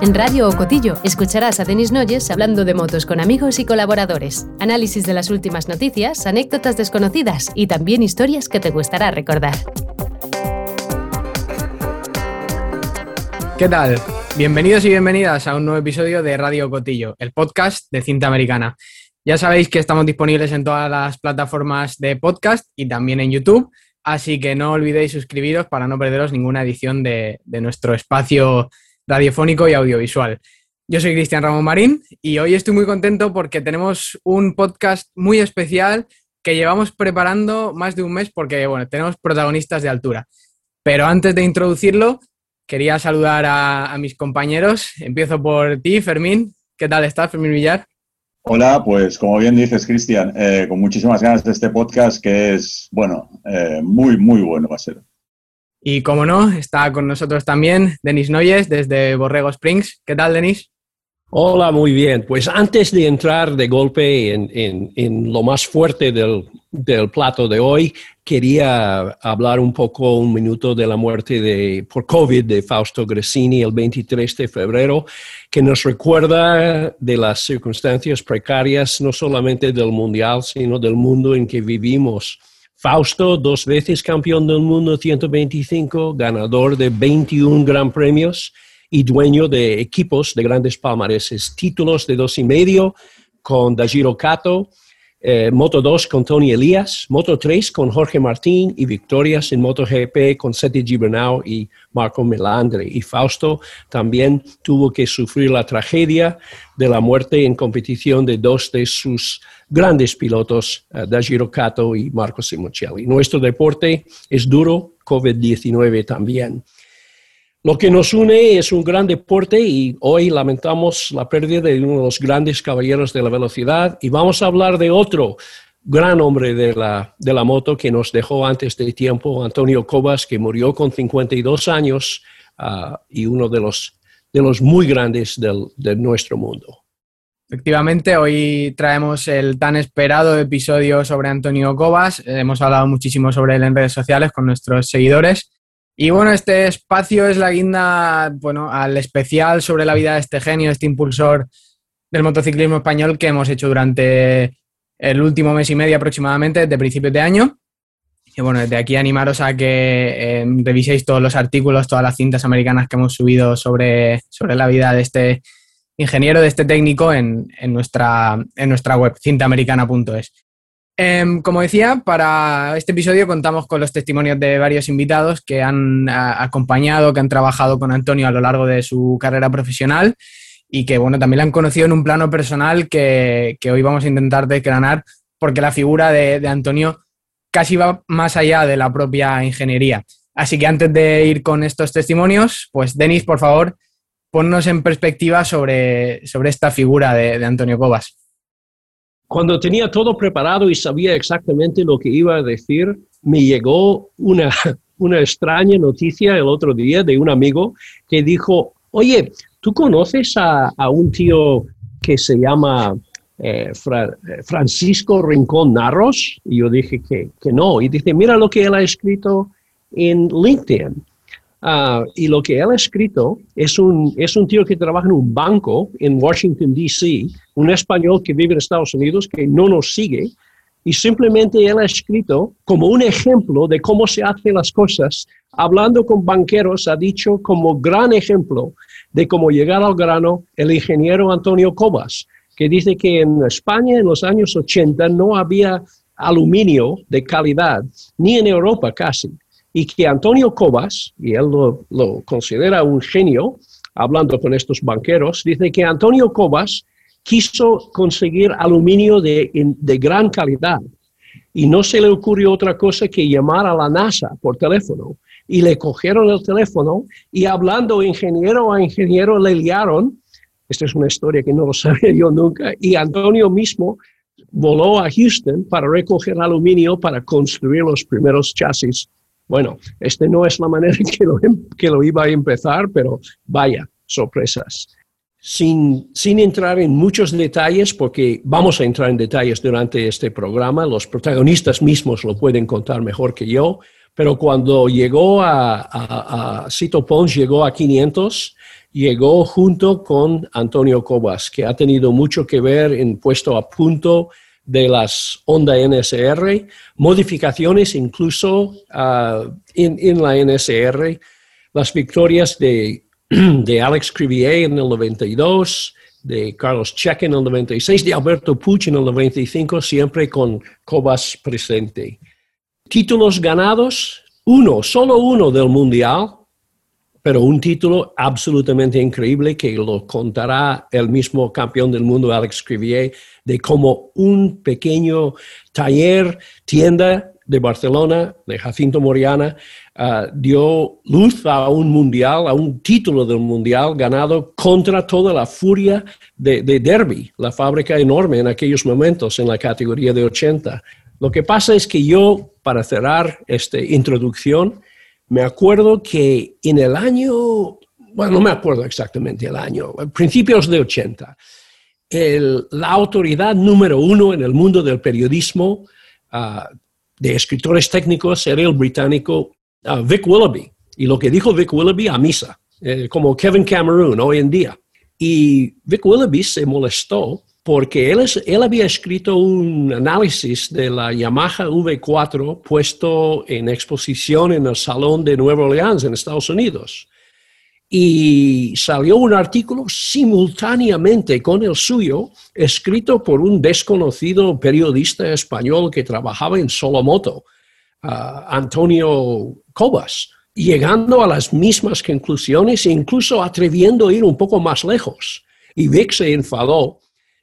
En Radio Ocotillo escucharás a Denis Noyes hablando de motos con amigos y colaboradores, análisis de las últimas noticias, anécdotas desconocidas y también historias que te gustará recordar. ¿Qué tal? Bienvenidos y bienvenidas a un nuevo episodio de Radio Cotillo, el podcast de cinta americana. Ya sabéis que estamos disponibles en todas las plataformas de podcast y también en YouTube, así que no olvidéis suscribiros para no perderos ninguna edición de, de nuestro espacio radiofónico y audiovisual. Yo soy Cristian Ramón Marín y hoy estoy muy contento porque tenemos un podcast muy especial que llevamos preparando más de un mes porque, bueno, tenemos protagonistas de altura. Pero antes de introducirlo, quería saludar a, mis compañeros. Empiezo por ti, Fermín. ¿Qué tal estás, Fermín Villar? Hola, pues como bien dices, Cristian, eh, con muchísimas ganas de este podcast que es, bueno, eh, muy, muy bueno va a ser. Y como no, está con nosotros también Denis Noyes desde Borrego Springs. ¿Qué tal, Denis? Hola, muy bien. Pues antes de entrar de golpe en, lo más fuerte del, plato de hoy, quería hablar un poco, un minuto de la muerte de, por COVID de Fausto Gressini el 23 de febrero, que nos recuerda de las circunstancias precarias, no solamente del Mundial, sino del mundo en que vivimos. Fausto, dos veces campeón del mundo 125, ganador de 21 gran premios y dueño de equipos de grandes palmareses, títulos de dos y medio con Dajiro Kato, eh, Moto 2 con Tony Elías, Moto 3 con Jorge Martín y victorias en MotoGP con Seti Gibernau y Marco Melandre. Y Fausto también tuvo que sufrir la tragedia de la muerte en competición de dos de sus grandes pilotos, uh, Dajiro Kato y Marco Simoncelli. Nuestro deporte es duro, COVID-19 también. Lo que nos une es un gran deporte y hoy lamentamos la pérdida de uno de los grandes caballeros de la velocidad y vamos a hablar de otro gran hombre de la, de la moto que nos dejó antes de tiempo, Antonio Cobas, que murió con 52 años uh, y uno de los, de los muy grandes del, de nuestro mundo. Efectivamente, hoy traemos el tan esperado episodio sobre Antonio Cobas. Hemos hablado muchísimo sobre él en redes sociales con nuestros seguidores. Y bueno, este espacio es la guinda bueno, al especial sobre la vida de este genio, este impulsor del motociclismo español que hemos hecho durante el último mes y medio aproximadamente, desde principios de año. Y bueno, desde aquí animaros a que eh, reviséis todos los artículos, todas las cintas americanas que hemos subido sobre, sobre la vida de este ingeniero de este técnico en, nuestra, en nuestra web, cintamericana.es. Em, como decía, para este episodio contamos con los testimonios de varios invitados que han acompañado, que han trabajado con Antonio a lo largo de su carrera profesional y que, bueno, también la han conocido en un plano personal que, hoy vamos a intentar desgranar porque la figura de, de Antonio casi va más allá de la propia ingeniería. Así que antes de ir con estos testimonios, pues Denis, por favor, ponnos en perspectiva sobre, sobre esta figura de, Antonio Cobas. Cuando tenía todo preparado y sabía exactamente lo que iba a decir, me llegó una, una extraña noticia el otro día de un amigo que dijo, oye, ¿tú conoces a, un tío que se llama eh, Francisco Rincón Narros? Y yo dije que, que no. Y dice, mira lo que él ha escrito en LinkedIn. Ah, y lo que él ha escrito es un, es un tío que trabaja en un banco en Washington, D.C., un español que vive en Estados Unidos que no nos sigue, y simplemente él ha escrito como un ejemplo de cómo se hacen las cosas, hablando con banqueros, ha dicho como gran ejemplo de cómo llegar al grano el ingeniero Antonio Cobas, que dice que en España en los años 80 no había aluminio de calidad, ni en Europa casi y que Antonio Cobas, y él lo, considera un genio, hablando con estos banqueros, dice que Antonio Cobas quiso conseguir aluminio de, de gran calidad y no se le ocurrió otra cosa que llamar a la NASA por teléfono. Y le cogieron el teléfono y hablando ingeniero a ingeniero le liaron. Esta es una historia que no lo sabía yo nunca. Y Antonio mismo voló a Houston para recoger aluminio para construir los primeros chasis bueno, este no es la manera que lo, em, que lo iba a empezar, pero vaya, sorpresas. Sin, sin, entrar en muchos detalles, porque vamos a entrar en detalles durante este programa, los protagonistas mismos lo pueden contar mejor que yo, pero cuando llegó a, a, a Cito Pons, llegó a 500, llegó junto con Antonio Cobas, que ha tenido mucho que ver en puesto a punto de las ondas NSR, modificaciones incluso ah, en, la NSR, las victorias de, de Alex Crivier en el 92, de Carlos Cheque en el 96, de Alberto Puch en el 95, siempre con Cobas presente. Títulos ganados, uno, solo uno del Mundial, pero un título absolutamente increíble que lo contará el mismo campeón del mundo, Alex Crivier, de cómo un pequeño taller, tienda de Barcelona, de Jacinto Moriana, ah, dio luz a un mundial, a un título del mundial ganado contra toda la furia de, de Derby, la fábrica enorme en aquellos momentos en la categoría de 80. Lo que pasa es que yo, para cerrar esta introducción, me acuerdo que en el año, bueno, no me acuerdo exactamente el año, principios de 80, la autoridad número uno en el mundo del periodismo ah, de escritores técnicos era el británico ah, Vic Willoughby. Y lo que dijo Vic Willoughby a misa, eh, como Kevin Cameron hoy en día. Y Vic Willoughby se molestó porque él, había escrito un análisis de la Yamaha V4 puesto en exposición en el Salón de Nueva Orleans en Estados Unidos. Y salió un artículo simultáneamente con el suyo, escrito por un desconocido periodista español que trabajaba en Solomoto, uh, Antonio Cobas, llegando a las mismas conclusiones e incluso atreviendo a ir un poco más lejos. Y Vic se enfadó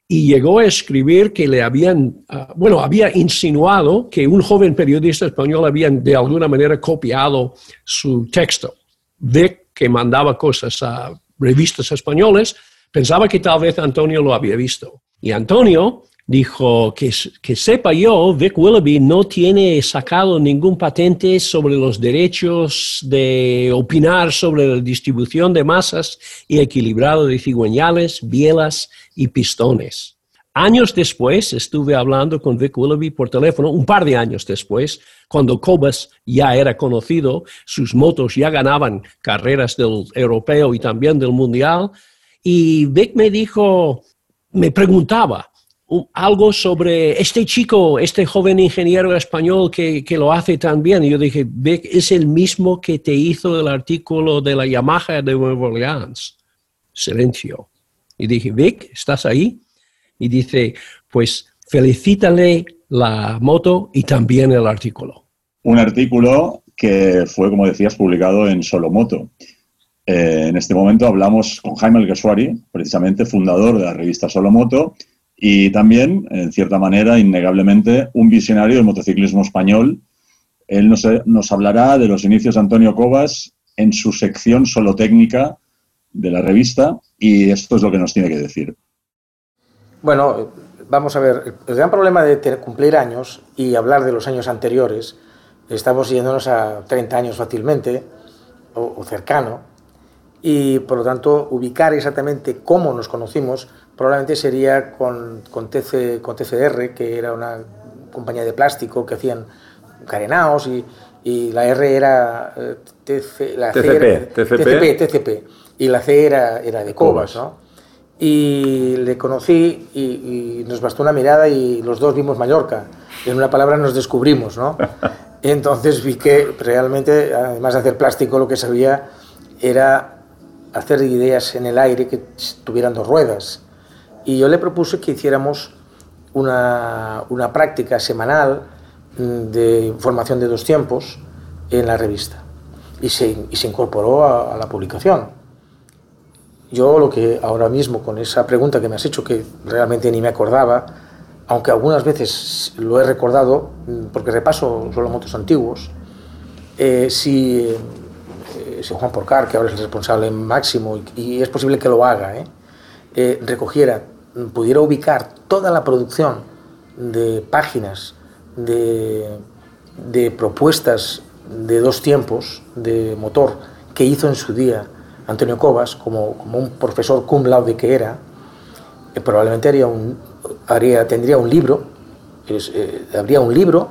y llegó a escribir que le habían, ah, bueno, había insinuado que un joven periodista español había de alguna manera copiado su texto. Vic, que mandaba cosas a revistas españoles, pensaba que tal vez Antonio lo había visto. Y Antonio dijo que, que sepa yo, Vic Willoughby no tiene sacado ningún patente sobre los derechos de opinar sobre la distribución de masas y equilibrado de cigüeñales, bielas y pistones. Años después estuve hablando con Vic Willoughby por teléfono, un par de años después, cuando Cobas ya era conocido, sus motos ya ganaban carreras del europeo y también del mundial, y Vic me dijo, me preguntaba, algo sobre este chico, este joven ingeniero español que, que, lo hace tan bien. Y yo dije, Vic, es el mismo que te hizo el artículo de la Yamaha de Nueva Orleans. Silencio. Y dije, Vic, ¿estás ahí? Y dice, pues felicítale la moto y también el artículo. Un artículo que fue, como decías, publicado en Solomoto. Eh, en este momento hablamos con Jaime Alguersuari, precisamente fundador de la revista Solomoto, y también, en cierta manera, innegablemente, un visionario del motociclismo español. Él nos, nos hablará de los inicios de Antonio Cobas en su sección solo técnica de la revista y esto es lo que nos tiene que decir. Bueno, vamos a ver, el gran problema de cumplir años y hablar de los años anteriores, estamos yéndonos a 30 años fácilmente o, o cercano, y por lo tanto ubicar exactamente cómo nos conocimos probablemente sería con, con, TC, con TCR, que era una compañía de plástico que hacían carenaos y, y la R era eh, TC, la TCP, era, TCP. TCP, TCP, y la C era, era de Cobas, ¿no? Y le conocí y, y, nos bastó una mirada y los dos vimos Mallorca. En una palabra nos descubrimos, ¿no? Entonces vi que realmente, además de hacer plástico, lo que sabía era hacer ideas en el aire que tuvieran dos ruedas y yo le propuse que hiciéramos una, una práctica semanal mm, de formación de dos tiempos en la revista y se, y se incorporó a, a, la publicación. Yo lo que ahora mismo con esa pregunta que me has hecho, que realmente ni me acordaba, aunque algunas veces lo he recordado, mm, porque repaso solo motos antiguos, eh, si, eh, si, Juan Porcar, que ahora es el responsable máximo, y, y es posible que lo haga, eh, eh recogiera pudiera ubicar toda la producción de páginas, de, propuestas de dos tiempos de motor que hizo en su día Antonio Cobas, como, como un profesor cum laude que era, eh, probablemente haría un, tendría un libro, eh, habría un libro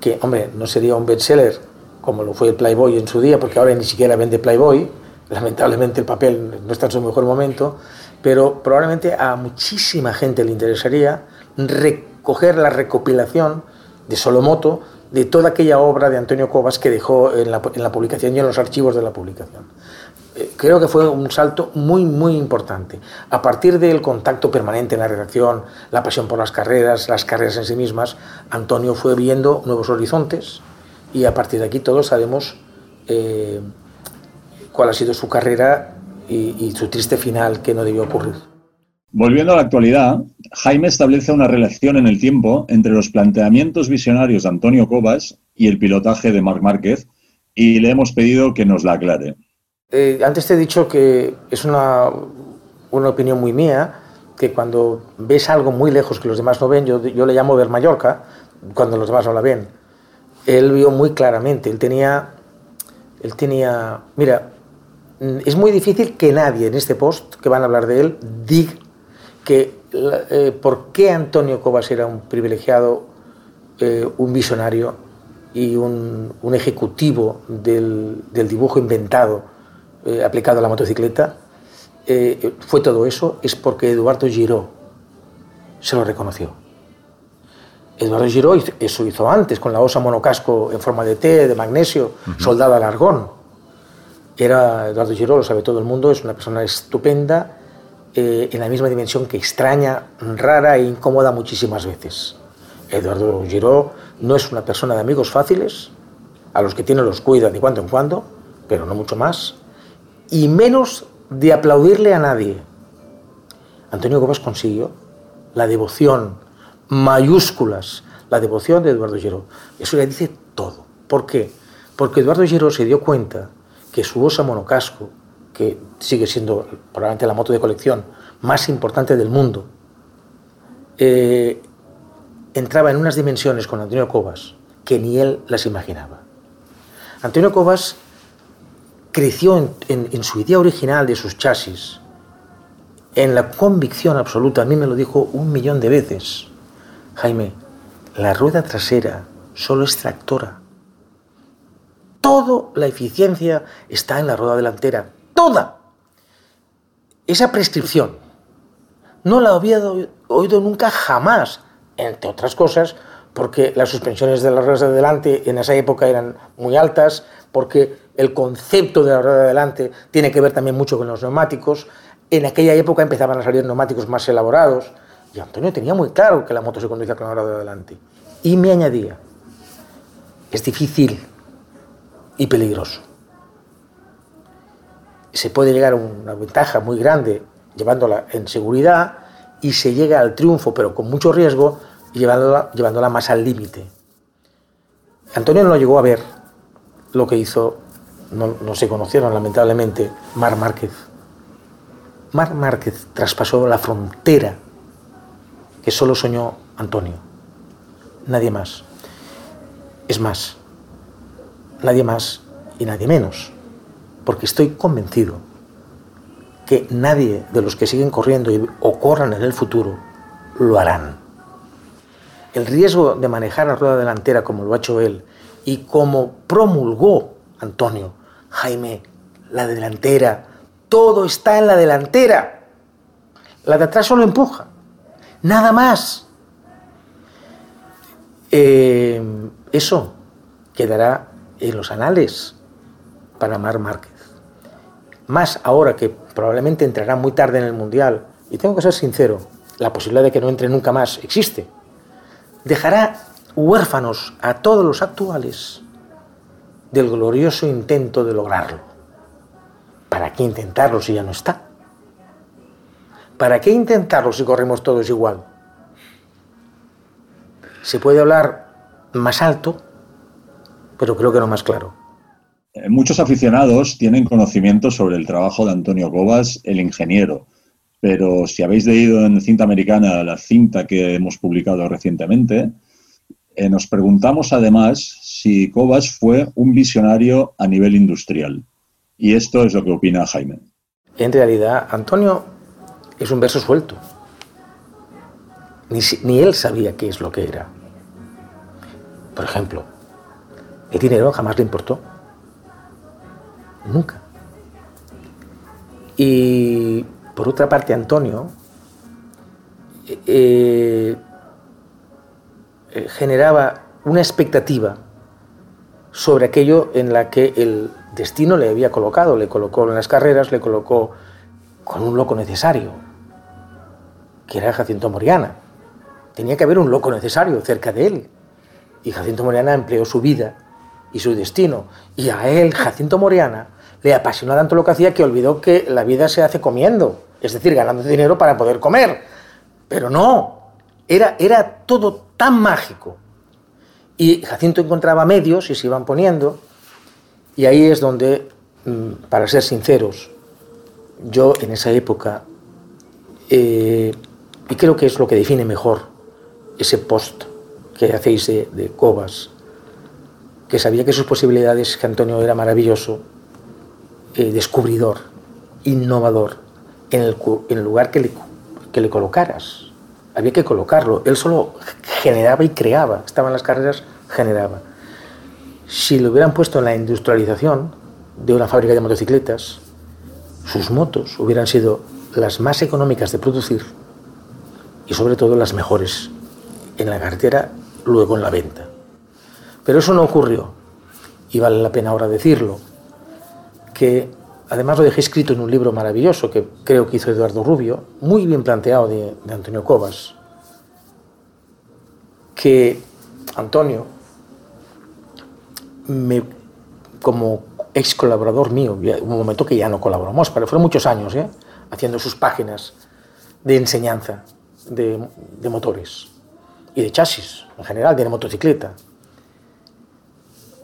que, hombre, no sería un bestseller como lo fue el Playboy en su día, porque ahora ni siquiera vende Playboy, lamentablemente el papel no está en su mejor momento, pero probablemente a muchísima gente le interesaría recoger la recopilación de Solomoto de toda aquella obra de Antonio Cobas que dejó en la, publicación y en los archivos de la publicación. Eh, creo que fue un salto muy, muy importante. A partir del contacto permanente en la redacción, la pasión por las carreras, las carreras en sí mismas, Antonio fue viendo nuevos horizontes y a partir de aquí todos sabemos eh, cuál ha sido su carrera y, y su triste final que no debió ocurrir. Volviendo a la actualidad, Jaime establece una relación en el tiempo entre los planteamientos visionarios de Antonio Cobas y el pilotaje de Marc Márquez y le hemos pedido que nos la aclare. Eh, antes te he dicho que es una, una, opinión muy mía, que cuando ves algo muy lejos que los demás no ven, yo, yo le llamo ver Mallorca, cuando los demás no la ven. Él vio muy claramente, él tenía, él tenía, mira, es muy difícil que nadie en este post que van a hablar de él diga que eh, por qué Antonio Cobas era un privilegiado, eh, un visionario y un, un ejecutivo del, del, dibujo inventado eh, aplicado a la motocicleta, fue todo eso, es porque Eduardo Giró se lo reconoció. Eduardo Giró eso hizo antes, con la osa monocasco en forma de T, de magnesio, uh -huh. soldada al argón. Eduardo Giró, lo sabe todo el mundo, es una persona estupenda, eh, en la misma dimensión que extraña, rara e incómoda muchísimas veces. Eduardo Giró no es una persona de amigos fáciles, a los que tiene los cuida de cuando en cuando, pero no mucho más, y menos de aplaudirle a nadie. Antonio Gómez consiguió la devoción, mayúsculas, la devoción de Eduardo Giró. Eso le dice todo. ¿Por qué? Porque Eduardo Giró se dio cuenta que su osa monocasco, que sigue siendo probablemente la moto de colección más importante del mundo, eh, entraba en unas dimensiones con Antonio Cobas que ni él las imaginaba. Antonio Cobas creció en, su idea original de sus chasis, en la convicción absoluta, a mí me lo dijo un millón de veces, Jaime, la rueda trasera solo es tractora. Toda la eficiencia está en la rueda delantera, toda. Esa prescripción no la había oído nunca jamás, entre otras cosas, porque las suspensiones de las ruedas de delante en esa época eran muy altas, porque el concepto de la rueda de delante tiene que ver también mucho con los neumáticos. En aquella época empezaban a salir neumáticos más elaborados y Antonio tenía muy claro que la moto se conducía con la rueda de delante. Y me añadía, es difícil y peligroso. Se puede llegar a una ventaja muy grande llevándola en seguridad y se llega al triunfo, pero con mucho riesgo, llevándola, llevándola más al límite. Antonio no llegó a ver lo que hizo, no, no se conocieron lamentablemente, Mar Márquez. Mar Márquez traspasó la frontera que solo soñó Antonio. Nadie más. Es más, nadie más y nadie menos. Porque estoy convencido que nadie de los que siguen corriendo o corran en el futuro lo harán. El riesgo de manejar la rueda delantera como lo ha hecho él y como promulgó Antonio, Jaime, la delantera, todo está en la delantera. La de atrás solo empuja, nada más. Eh, eso quedará en los anales para Mar Márquez. Más ahora que probablemente entrará muy tarde en el Mundial, y tengo que ser sincero, la posibilidad de que no entre nunca más existe, dejará huérfanos a todos los actuales del glorioso intento de lograrlo. ¿Para qué intentarlo si ya no está? ¿Para qué intentarlo si corremos todos igual? Se puede hablar más alto, pero creo que no más claro. Muchos aficionados tienen conocimiento sobre el trabajo de Antonio Cobas, el ingeniero, pero si habéis leído en cinta americana la cinta que hemos publicado recientemente, eh, nos preguntamos además si Cobas fue un visionario a nivel industrial. Y esto es lo que opina Jaime. En realidad, Antonio es un verso suelto. Ni, ni él sabía qué es lo que era. Por ejemplo, El dinero jamás le importó. Nunca. Y por otra parte, Antonio eh, eh, generaba una expectativa sobre aquello en la que el destino le había colocado. Le colocó en las carreras, le colocó con un loco necesario, que era Jacinto Moriana. Tenía que haber un loco necesario cerca de él. Y Jacinto Moriana empleó su vida y su destino. Y a él, Jacinto Moriana, le apasionó tanto lo que hacía que olvidó que la vida se hace comiendo, es decir, ganando dinero para poder comer. Pero no, era, era todo tan mágico. Y Jacinto encontraba medios y se iban poniendo, y ahí es donde, mm, para ser sinceros, yo en esa época, eh, y creo que es lo que define mejor ese post que hacéis de, de Cobas, que sabía que sus posibilidades, que Antonio era maravilloso, eh, descubridor, innovador, en el, lugar que le, que le colocaras. Había que colocarlo. Él solo generaba y creaba. Estaba en las carreras, generaba. Si lo hubieran puesto en la industrialización de una fábrica de motocicletas, sus motos hubieran sido las más económicas de producir y sobre todo las mejores en la carretera, luego en la venta. Pero eso no ocurrió, y vale la pena ahora decirlo, que además lo dejé escrito en un libro maravilloso que creo que hizo Eduardo Rubio, muy bien planteado de, Antonio Cobas, que Antonio, me, como ex colaborador mío, un momento que ya no colaboramos, pero fueron muchos años, ¿eh? haciendo sus páginas de enseñanza de, de motores y de chasis en general, de motocicleta,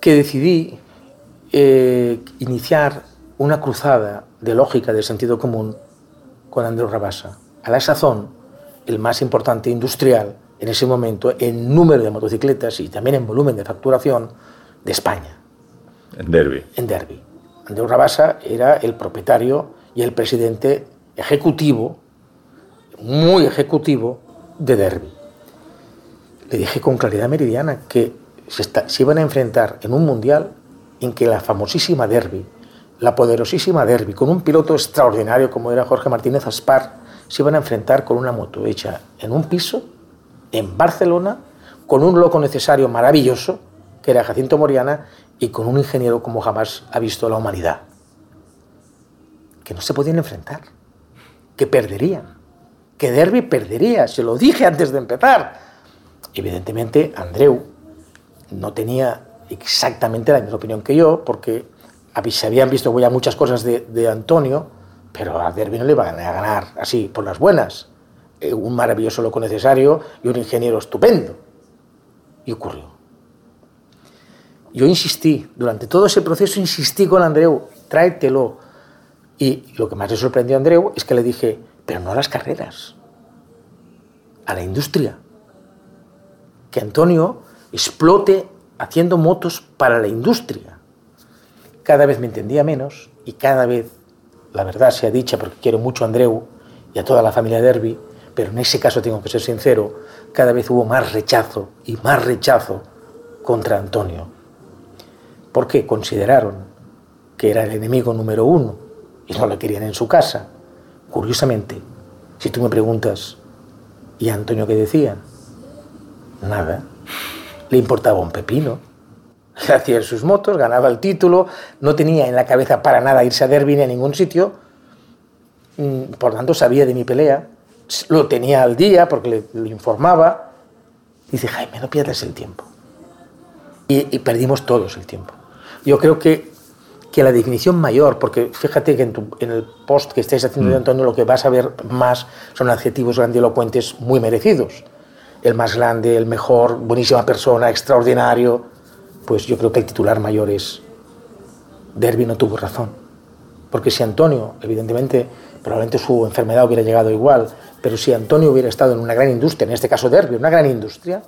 que decidí eh, iniciar una cruzada de lógica, de sentido común, con Andrés Rabasa. A la sazón, el más importante industrial en ese momento en número de motocicletas y también en volumen de facturación de España. En Derby. En Derby. Andrés Rabasa era el propietario y el presidente ejecutivo, muy ejecutivo, de Derby. Le dije con claridad meridiana que se, iban a enfrentar en un mundial en que la famosísima Derby, la poderosísima Derby, con un piloto extraordinario como era Jorge Martínez Aspar, se iban a enfrentar con una moto hecha en un piso, en Barcelona, con un loco necesario maravilloso, que era Jacinto Moriana, y con un ingeniero como jamás ha visto la humanidad. Que no se podían enfrentar, que perderían, que Derby perdería, se lo dije antes de empezar. Evidentemente, Andreu no tenía exactamente la misma opinión que yo, porque se habían visto ya muchas cosas de, Antonio, pero a Derby no le iban a ganar así, por las buenas. Eh, un maravilloso loco necesario y un ingeniero estupendo. Y ocurrió. Yo insistí, durante todo ese proceso insistí con Andreu, tráetelo. Y lo que más le sorprendió a Andreu es que le dije, pero no a las carreras, a la industria. Que Antonio explote haciendo motos para la industria. Cada vez me entendía menos y cada vez, la verdad sea dicha, porque quiero mucho a Andreu y a toda la familia Derby, pero en ese caso tengo que ser sincero, cada vez hubo más rechazo y más rechazo contra Antonio. Porque consideraron que era el enemigo número uno y no lo querían en su casa. Curiosamente, si tú me preguntas, ¿y Antonio qué decía? Nada le importaba un pepino. Hacía sus motos, ganaba el título, no tenía en la cabeza para nada irse a Derby ni a ningún sitio, mm, por tanto sabía de mi pelea, lo tenía al día porque le, lo informaba. Dice, Jaime, no pierdas el tiempo. Y, perdimos todos el tiempo. Yo creo que, que, la definición mayor, porque fíjate que en, en el post que estáis haciendo de mm. Antonio lo que vas a ver más son adjetivos grandilocuentes muy merecidos el más grande, el mejor, buenísima persona, extraordinario, pues yo creo que el titular mayor es Derby no tuvo razón. Porque si Antonio, evidentemente, probablemente su enfermedad hubiera llegado igual, pero si Antonio hubiera estado en una gran industria, en este caso Derby, una gran industria,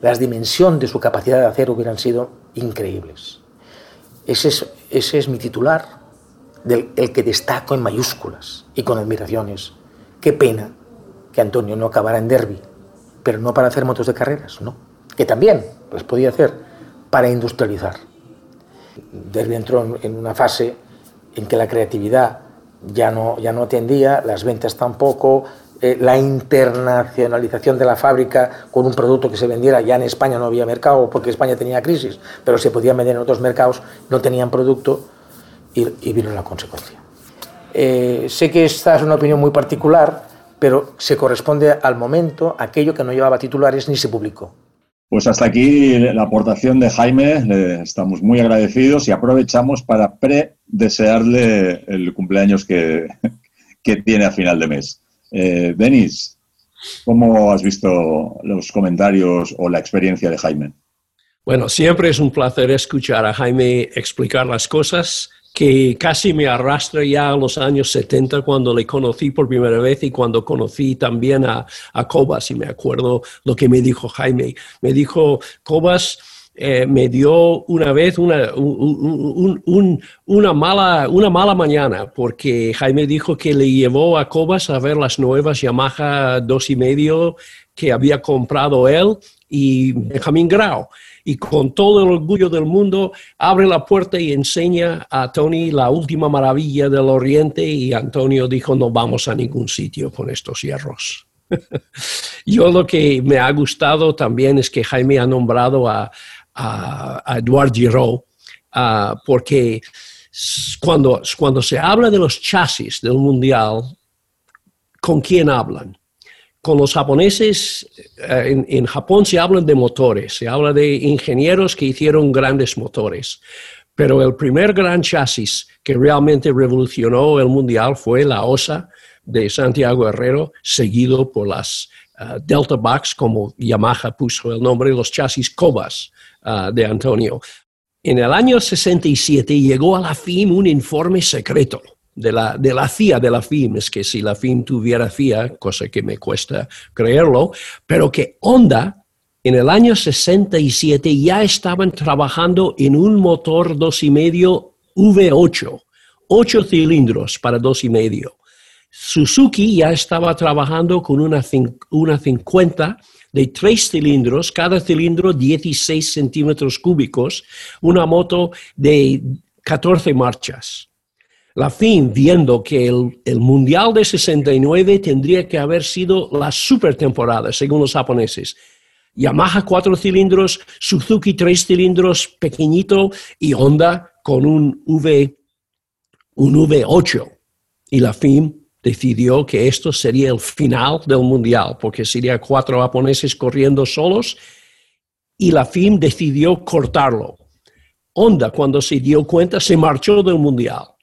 las dimensiones de su capacidad de hacer hubieran sido increíbles. Ese es, mi titular, el que destaco en mayúsculas y con admiraciones. Qué pena que Antonio no acabara en Derby, pero no para hacer motos de carreras, no. Que también las podía hacer para industrializar. Derby entró en una fase en que la creatividad ya no, ya no atendía, las ventas tampoco, eh, la internacionalización de la fábrica con un producto que se vendiera, ya en España no había mercado porque España tenía crisis, pero se podía vender en otros mercados, no tenían producto y, y vino la consecuencia. Eh, sé que esta es una opinión muy particular, pero se corresponde al momento, aquello que no llevaba titulares ni se publicó. Pues hasta aquí la aportación de Jaime, le estamos muy agradecidos y aprovechamos para pre-desearle el cumpleaños que, que, tiene a final de mes. Eh, Denis, ¿cómo has visto los comentarios o la experiencia de Jaime? Bueno, siempre es un placer escuchar a Jaime explicar las cosas que casi me arrastra ya a los años 70 cuando le conocí por primera vez y cuando conocí también a, a Cobas. Y me acuerdo lo que me dijo Jaime. Me dijo, Cobas, eh, me dio una vez una, una, mala, una mala mañana porque Jaime dijo que le llevó a Cobas a ver las nuevas Yamaha dos y medio que había comprado él y Benjamín Grau y con todo el orgullo del mundo abre la puerta y enseña a Tony la última maravilla del Oriente y Antonio dijo no vamos a ningún sitio con estos hierros. Yo lo que me ha gustado también es que Jaime ha nombrado a, a, Edouard Giraud ah, porque cuando, cuando se habla de los chasis del mundial, ¿con quién hablan? Con los japoneses, eh, en, Japón se habla de motores, se habla de ingenieros que hicieron grandes motores, pero el primer gran chasis que realmente revolucionó el mundial fue la OSA de Santiago Herrero, seguido por las eh, Delta Box, como Yamaha puso el nombre, los chasis Cobas eh, de Antonio. En el año 67 llegó a la FIM un informe secreto de la, de la CIA, de la FIM, es que si la FIM tuviera CIA, cosa que me cuesta creerlo, pero que Honda en el año 67 ya estaban trabajando en un motor 2,5 V8, 8 cilindros para 2,5. Suzuki ya estaba trabajando con una, una 50 de 3 cilindros, cada cilindro 16 centímetros cúbicos, una moto de 14 marchas. La FIM, viendo que el, Mundial de 69 tendría que haber sido la super temporada, según los japoneses. Yamaha cuatro cilindros, Suzuki tres cilindros pequeñito y Honda con un V, un V8. Y la FIM decidió que esto sería el final del mundial, porque sería cuatro japoneses corriendo solos, y la FIM decidió cortarlo. Honda, cuando se dio cuenta, se marchó del mundial.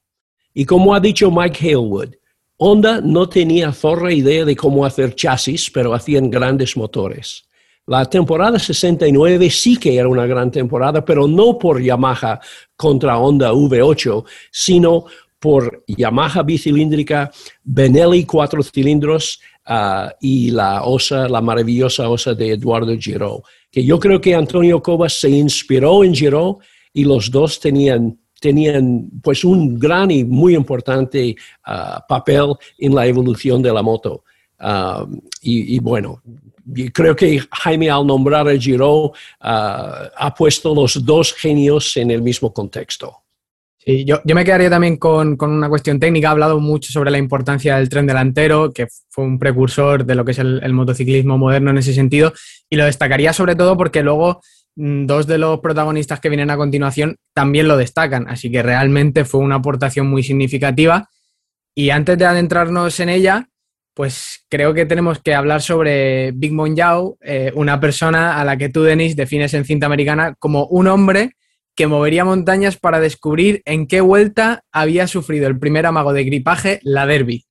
Y como ha dicho Mike Halewood, Honda no tenía zorra idea de cómo hacer chasis, pero hacían grandes motores. La temporada 69 sí que era una gran temporada, pero no por Yamaha contra Honda V8, sino por Yamaha bicilíndrica, Benelli cuatro cilindros ah, y la osa, la maravillosa osa de Eduardo Giraud. Que yo creo que Antonio Cobas se inspiró en Giraud y los dos tenían tenían pues un gran y muy importante ah, papel en la evolución de la moto. Ah, y, bueno, creo que Jaime al nombrar a Giro ah, ha puesto los dos genios en el mismo contexto. Yo, me quedaría también con, una cuestión técnica. Ha hablado mucho sobre la importancia del tren delantero, que fue un precursor de lo que es el motociclismo moderno en ese sentido, y lo destacaría sobre todo porque luego dos de los protagonistas que vienen a continuación también lo destacan, así que realmente fue una aportación muy significativa. Y antes de adentrarnos en ella, pues creo que tenemos que hablar sobre Big Mon Yao, eh, una persona a la que tú, Denis, defines en cinta americana como un hombre que movería montañas para descubrir en qué vuelta había sufrido el primer amago de gripaje, la Derby.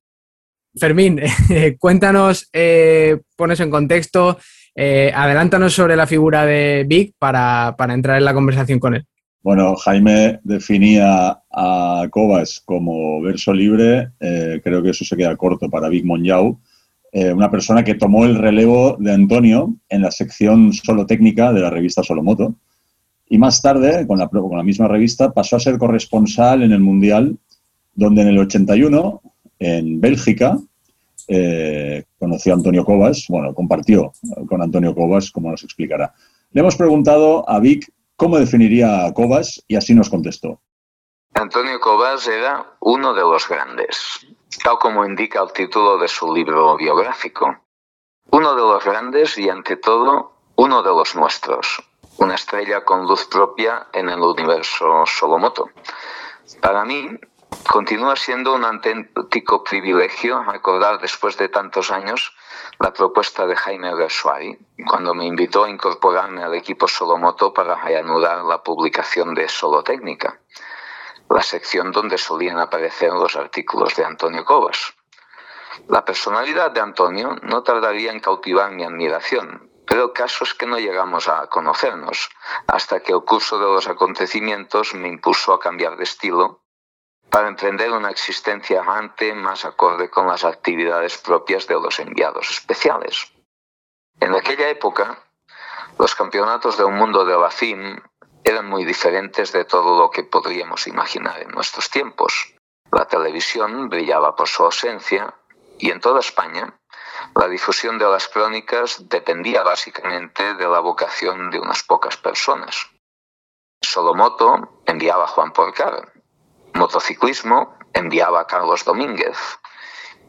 Fermín, cuéntanos, eh, pones en contexto, eh, adelántanos sobre la figura de Vic para, entrar en la conversación con él. Bueno, Jaime definía a Cobas como verso libre, eh, creo que eso se queda corto para Vic Monjau, eh, una persona que tomó el relevo de Antonio en la sección solo técnica de la revista Solomoto. Y más tarde, con la, con la misma revista, pasó a ser corresponsal en el Mundial, donde en el 81, en Bélgica, eh, conoció a Antonio Cobas, bueno, compartió con Antonio Cobas, como nos explicará. Le hemos preguntado a Vic cómo definiría a Cobas y así nos contestó. Antonio Cobas era uno de los grandes, tal como indica el título de su libro biográfico. Uno de los grandes y ante todo uno de los nuestros, una estrella con luz propia en el universo Solomoto. Para mí, continúa siendo un auténtico privilegio recordar después de tantos años la propuesta de Jaime Gersuari, cuando me invitó a incorporarme al equipo Solomoto para reanudar la publicación de Solo Técnica, la sección donde solían aparecer los artículos de Antonio Cobas. La personalidad de Antonio no tardaría en cautivar mi admiración, pero el caso es que no llegamos a conocernos, hasta que el curso de los acontecimientos me impulsó a cambiar de estilo para emprender una existencia errante más acorde con las actividades propias de los enviados especiales. En aquella época, los campeonatos del mundo de la FIM eran muy diferentes de todo lo que podríamos imaginar en nuestros tiempos. La televisión brillaba por su ausencia y en toda España la difusión de las crónicas dependía básicamente de la vocación de unas pocas personas. Solomoto enviaba a Juan Porcar, motociclismo enviaba a Carlos Domínguez,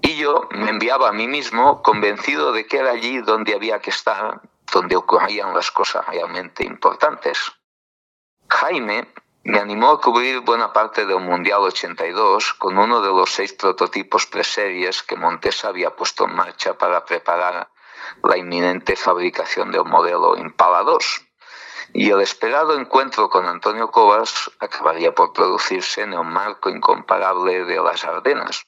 y yo me enviaba a mí mismo convencido de que era allí donde había que estar, donde ocurrían las cosas realmente importantes. Jaime me animó a cubrir buena parte del Mundial 82 con uno de los seis prototipos preseries que Montesa había puesto en marcha para preparar la inminente fabricación del modelo Impala 2. Y el esperado encuentro con Antonio Cobas acabaría por producirse en el marco incomparable de las Ardenas,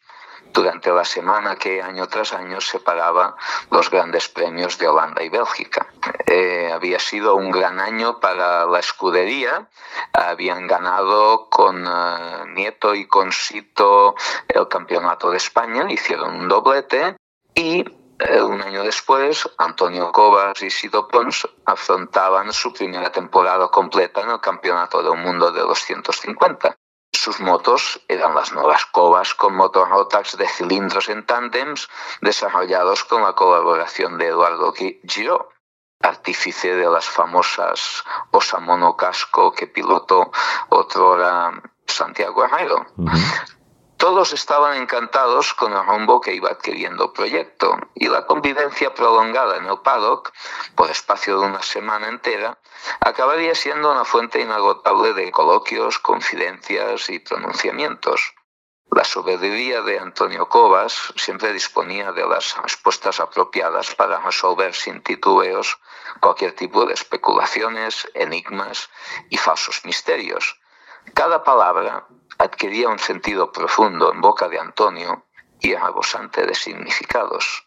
durante la semana que año tras año separaba los grandes premios de Holanda y Bélgica. Eh, había sido un gran año para la escudería, habían ganado con eh, Nieto y con Sito el campeonato de España, hicieron un doblete y eh, un año después, Antonio Cobas y Sito Pons afrontaban su primera temporada completa en el Campeonato del Mundo de 250. Sus motos eran las nuevas Cobas con motor Rotax de cilindros en tándems desarrollados con la colaboración de Eduardo Giro, artífice de las famosas Osa Monocasco que pilotó otrora Santiago Herrero. Todos estaban encantados con el rumbo que iba adquiriendo el proyecto y la convivencia prolongada en el paddock, por espacio de una semana entera, acabaría siendo una fuente inagotable de coloquios, confidencias y pronunciamientos. La sabiduría de Antonio Cobas siempre disponía de las respuestas apropiadas para resolver sin titubeos cualquier tipo de especulaciones, enigmas y falsos misterios. Cada palabra adquiría un sentido profundo en boca de Antonio y rebosante de significados.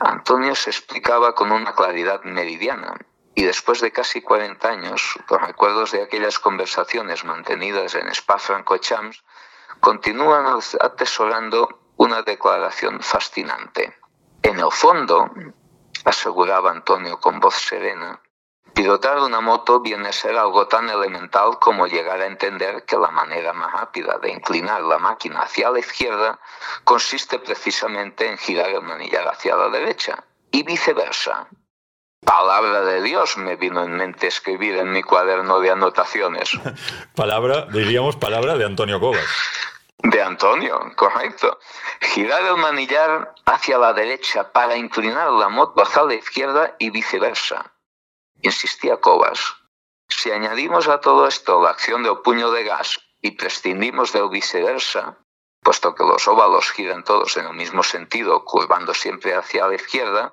Antonio se explicaba con una claridad meridiana y después de casi 40 años, los recuerdos de aquellas conversaciones mantenidas en Spa-Francorchamps continúan atesorando una declaración fascinante. En el fondo, aseguraba Antonio con voz serena, Pilotar una moto viene a ser algo tan elemental como llegar a entender que la manera más rápida de inclinar la máquina hacia la izquierda consiste precisamente en girar el manillar hacia la derecha y viceversa. Palabra de Dios me vino en mente escribir en mi cuaderno de anotaciones. palabra, diríamos palabra de Antonio Cobas. De Antonio, correcto. Girar el manillar hacia la derecha para inclinar la moto hacia la izquierda y viceversa insistía Cobas. Si añadimos a todo esto la acción del puño de gas y prescindimos del viceversa, puesto que los óvalos giran todos en el mismo sentido, curvando siempre hacia la izquierda,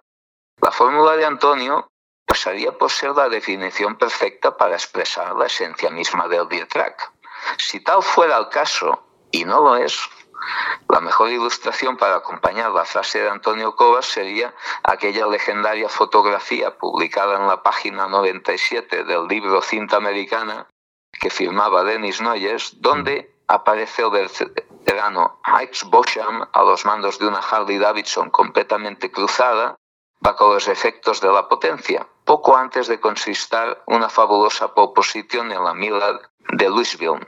la fórmula de Antonio pasaría por ser la definición perfecta para expresar la esencia misma del Dietrach. Si tal fuera el caso, y no lo es, la mejor ilustración para acompañar la frase de Antonio Cobas sería aquella legendaria fotografía publicada en la página 97 del libro Cinta Americana que firmaba Dennis Noyes, donde aparece el veterano Hikes Bosham a los mandos de una Harley Davidson completamente cruzada bajo los efectos de la potencia, poco antes de consistar una fabulosa proposición en la mila de Louisville.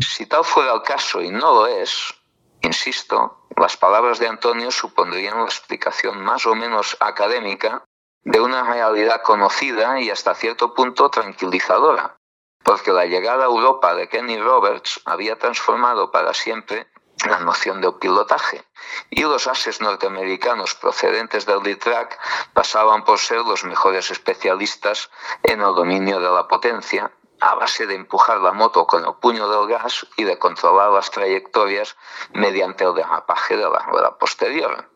Si tal fuera el caso, y no lo es, Insisto, las palabras de Antonio supondrían la explicación más o menos académica de una realidad conocida y hasta cierto punto tranquilizadora. porque la llegada a Europa de Kenny Roberts había transformado para siempre la noción de pilotaje y los ases norteamericanos procedentes del D-Track pasaban por ser los mejores especialistas en el dominio de la potencia a base de empujar la moto con el puño del gas y de controlar las trayectorias mediante el derrapaje de la rueda posterior.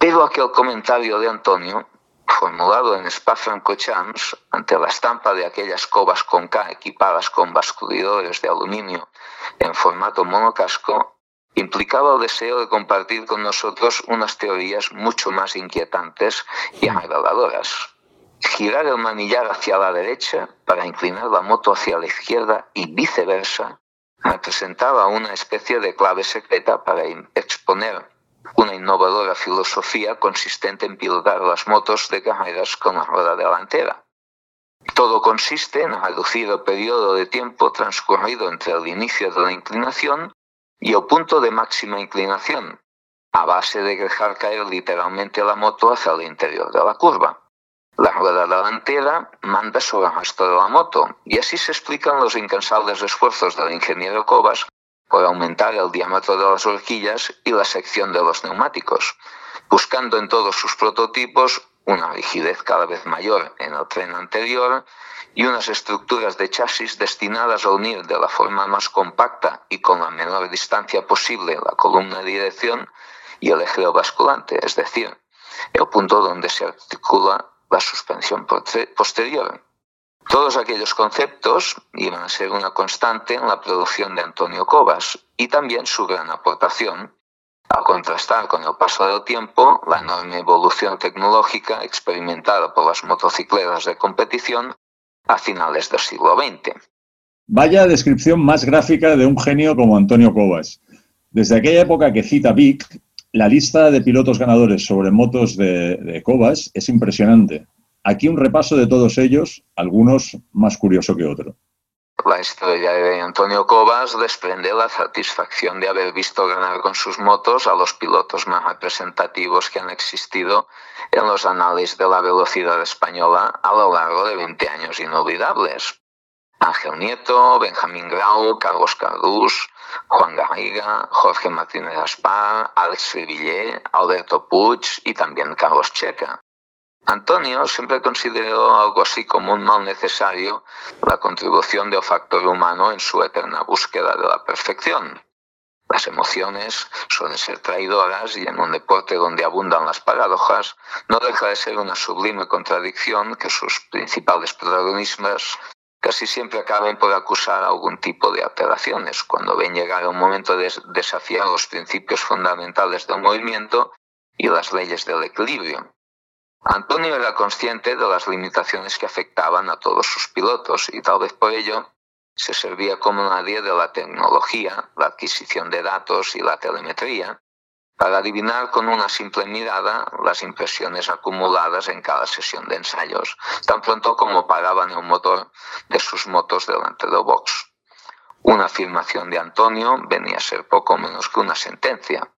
Pero aquel comentario de Antonio formulado en Spa-Francorchamps ante la estampa de aquellas cobas con K equipadas con basculidores de aluminio en formato monocasco, implicaba el deseo de compartir con nosotros unas teorías mucho más inquietantes y agradadoras. Girar el manillar hacia la derecha para inclinar la moto hacia la izquierda y viceversa representaba una especie de clave secreta para exponer una innovadora filosofía consistente en pilotar las motos de carreras con la rueda delantera. Todo consiste en reducir el periodo de tiempo transcurrido entre el inicio de la inclinación y el punto de máxima inclinación, a base de dejar caer literalmente la moto hacia el interior de la curva. La rueda delantera manda sobre el resto de la moto, y así se explican los incansables esfuerzos del ingeniero Cobas por aumentar el diámetro de las horquillas y la sección de los neumáticos, buscando en todos sus prototipos una rigidez cada vez mayor en el tren anterior y unas estructuras de chasis destinadas a unir de la forma más compacta y con la menor distancia posible la columna de dirección y el eje basculante, es decir, el punto donde se articula la suspensión posterior. Todos aquellos conceptos iban a ser una constante en la producción de Antonio Cobas y también su gran aportación al contrastar con el paso del tiempo la enorme evolución tecnológica experimentada por las motocicletas de competición a finales del siglo XX. Vaya descripción más gráfica de un genio como Antonio Cobas. Desde aquella época que cita Vic, la lista de pilotos ganadores sobre motos de, de Cobas es impresionante. Aquí un repaso de todos ellos, algunos más curioso que otro. La historia de Antonio Cobas desprende la satisfacción de haber visto ganar con sus motos a los pilotos más representativos que han existido en los análisis de la velocidad española a lo largo de 20 años inolvidables. Ángel Nieto, Benjamín Grau, Carlos Cardús, Juan Garriga, Jorge Martínez Aspar, Alex Frivillé, Alberto Puig y también Carlos Checa. Antonio siempre consideró algo así como un mal necesario la contribución del factor humano en su eterna búsqueda de la perfección. Las emociones suelen ser traidoras y en un deporte donde abundan las paradojas no deja de ser una sublime contradicción que sus principales protagonistas casi siempre acaben por acusar algún tipo de alteraciones cuando ven llegar un momento de desafiar los principios fundamentales del movimiento y las leyes del equilibrio. Antonio era consciente de las limitaciones que afectaban a todos sus pilotos y tal vez por ello se servía como nadie de la tecnología, la adquisición de datos y la telemetría para adivinar con una simple mirada las impresiones acumuladas en cada sesión de ensayos, tan pronto como paraban el motor de sus motos delante del box. Una afirmación de Antonio venía a ser poco menos que una sentencia.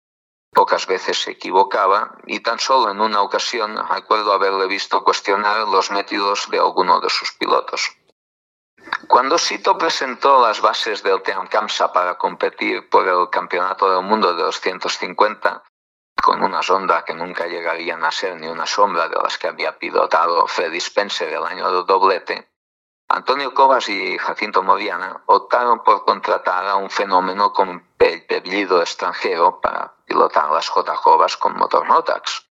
Pocas veces se equivocaba y tan solo en una ocasión recuerdo haberle visto cuestionar los métodos de alguno de sus pilotos. Cuando Sito presentó las bases del Team Kamsa para competir por el Campeonato del Mundo de 250, con una sonda que nunca llegarían a ser ni una sombra de las que había pilotado Freddy Spencer el año del doblete, Antonio Cobas y Jacinto Moriana optaron por contratar a un fenómeno con apellido extranjero para pilotar las J. Cobas con motor Rotax.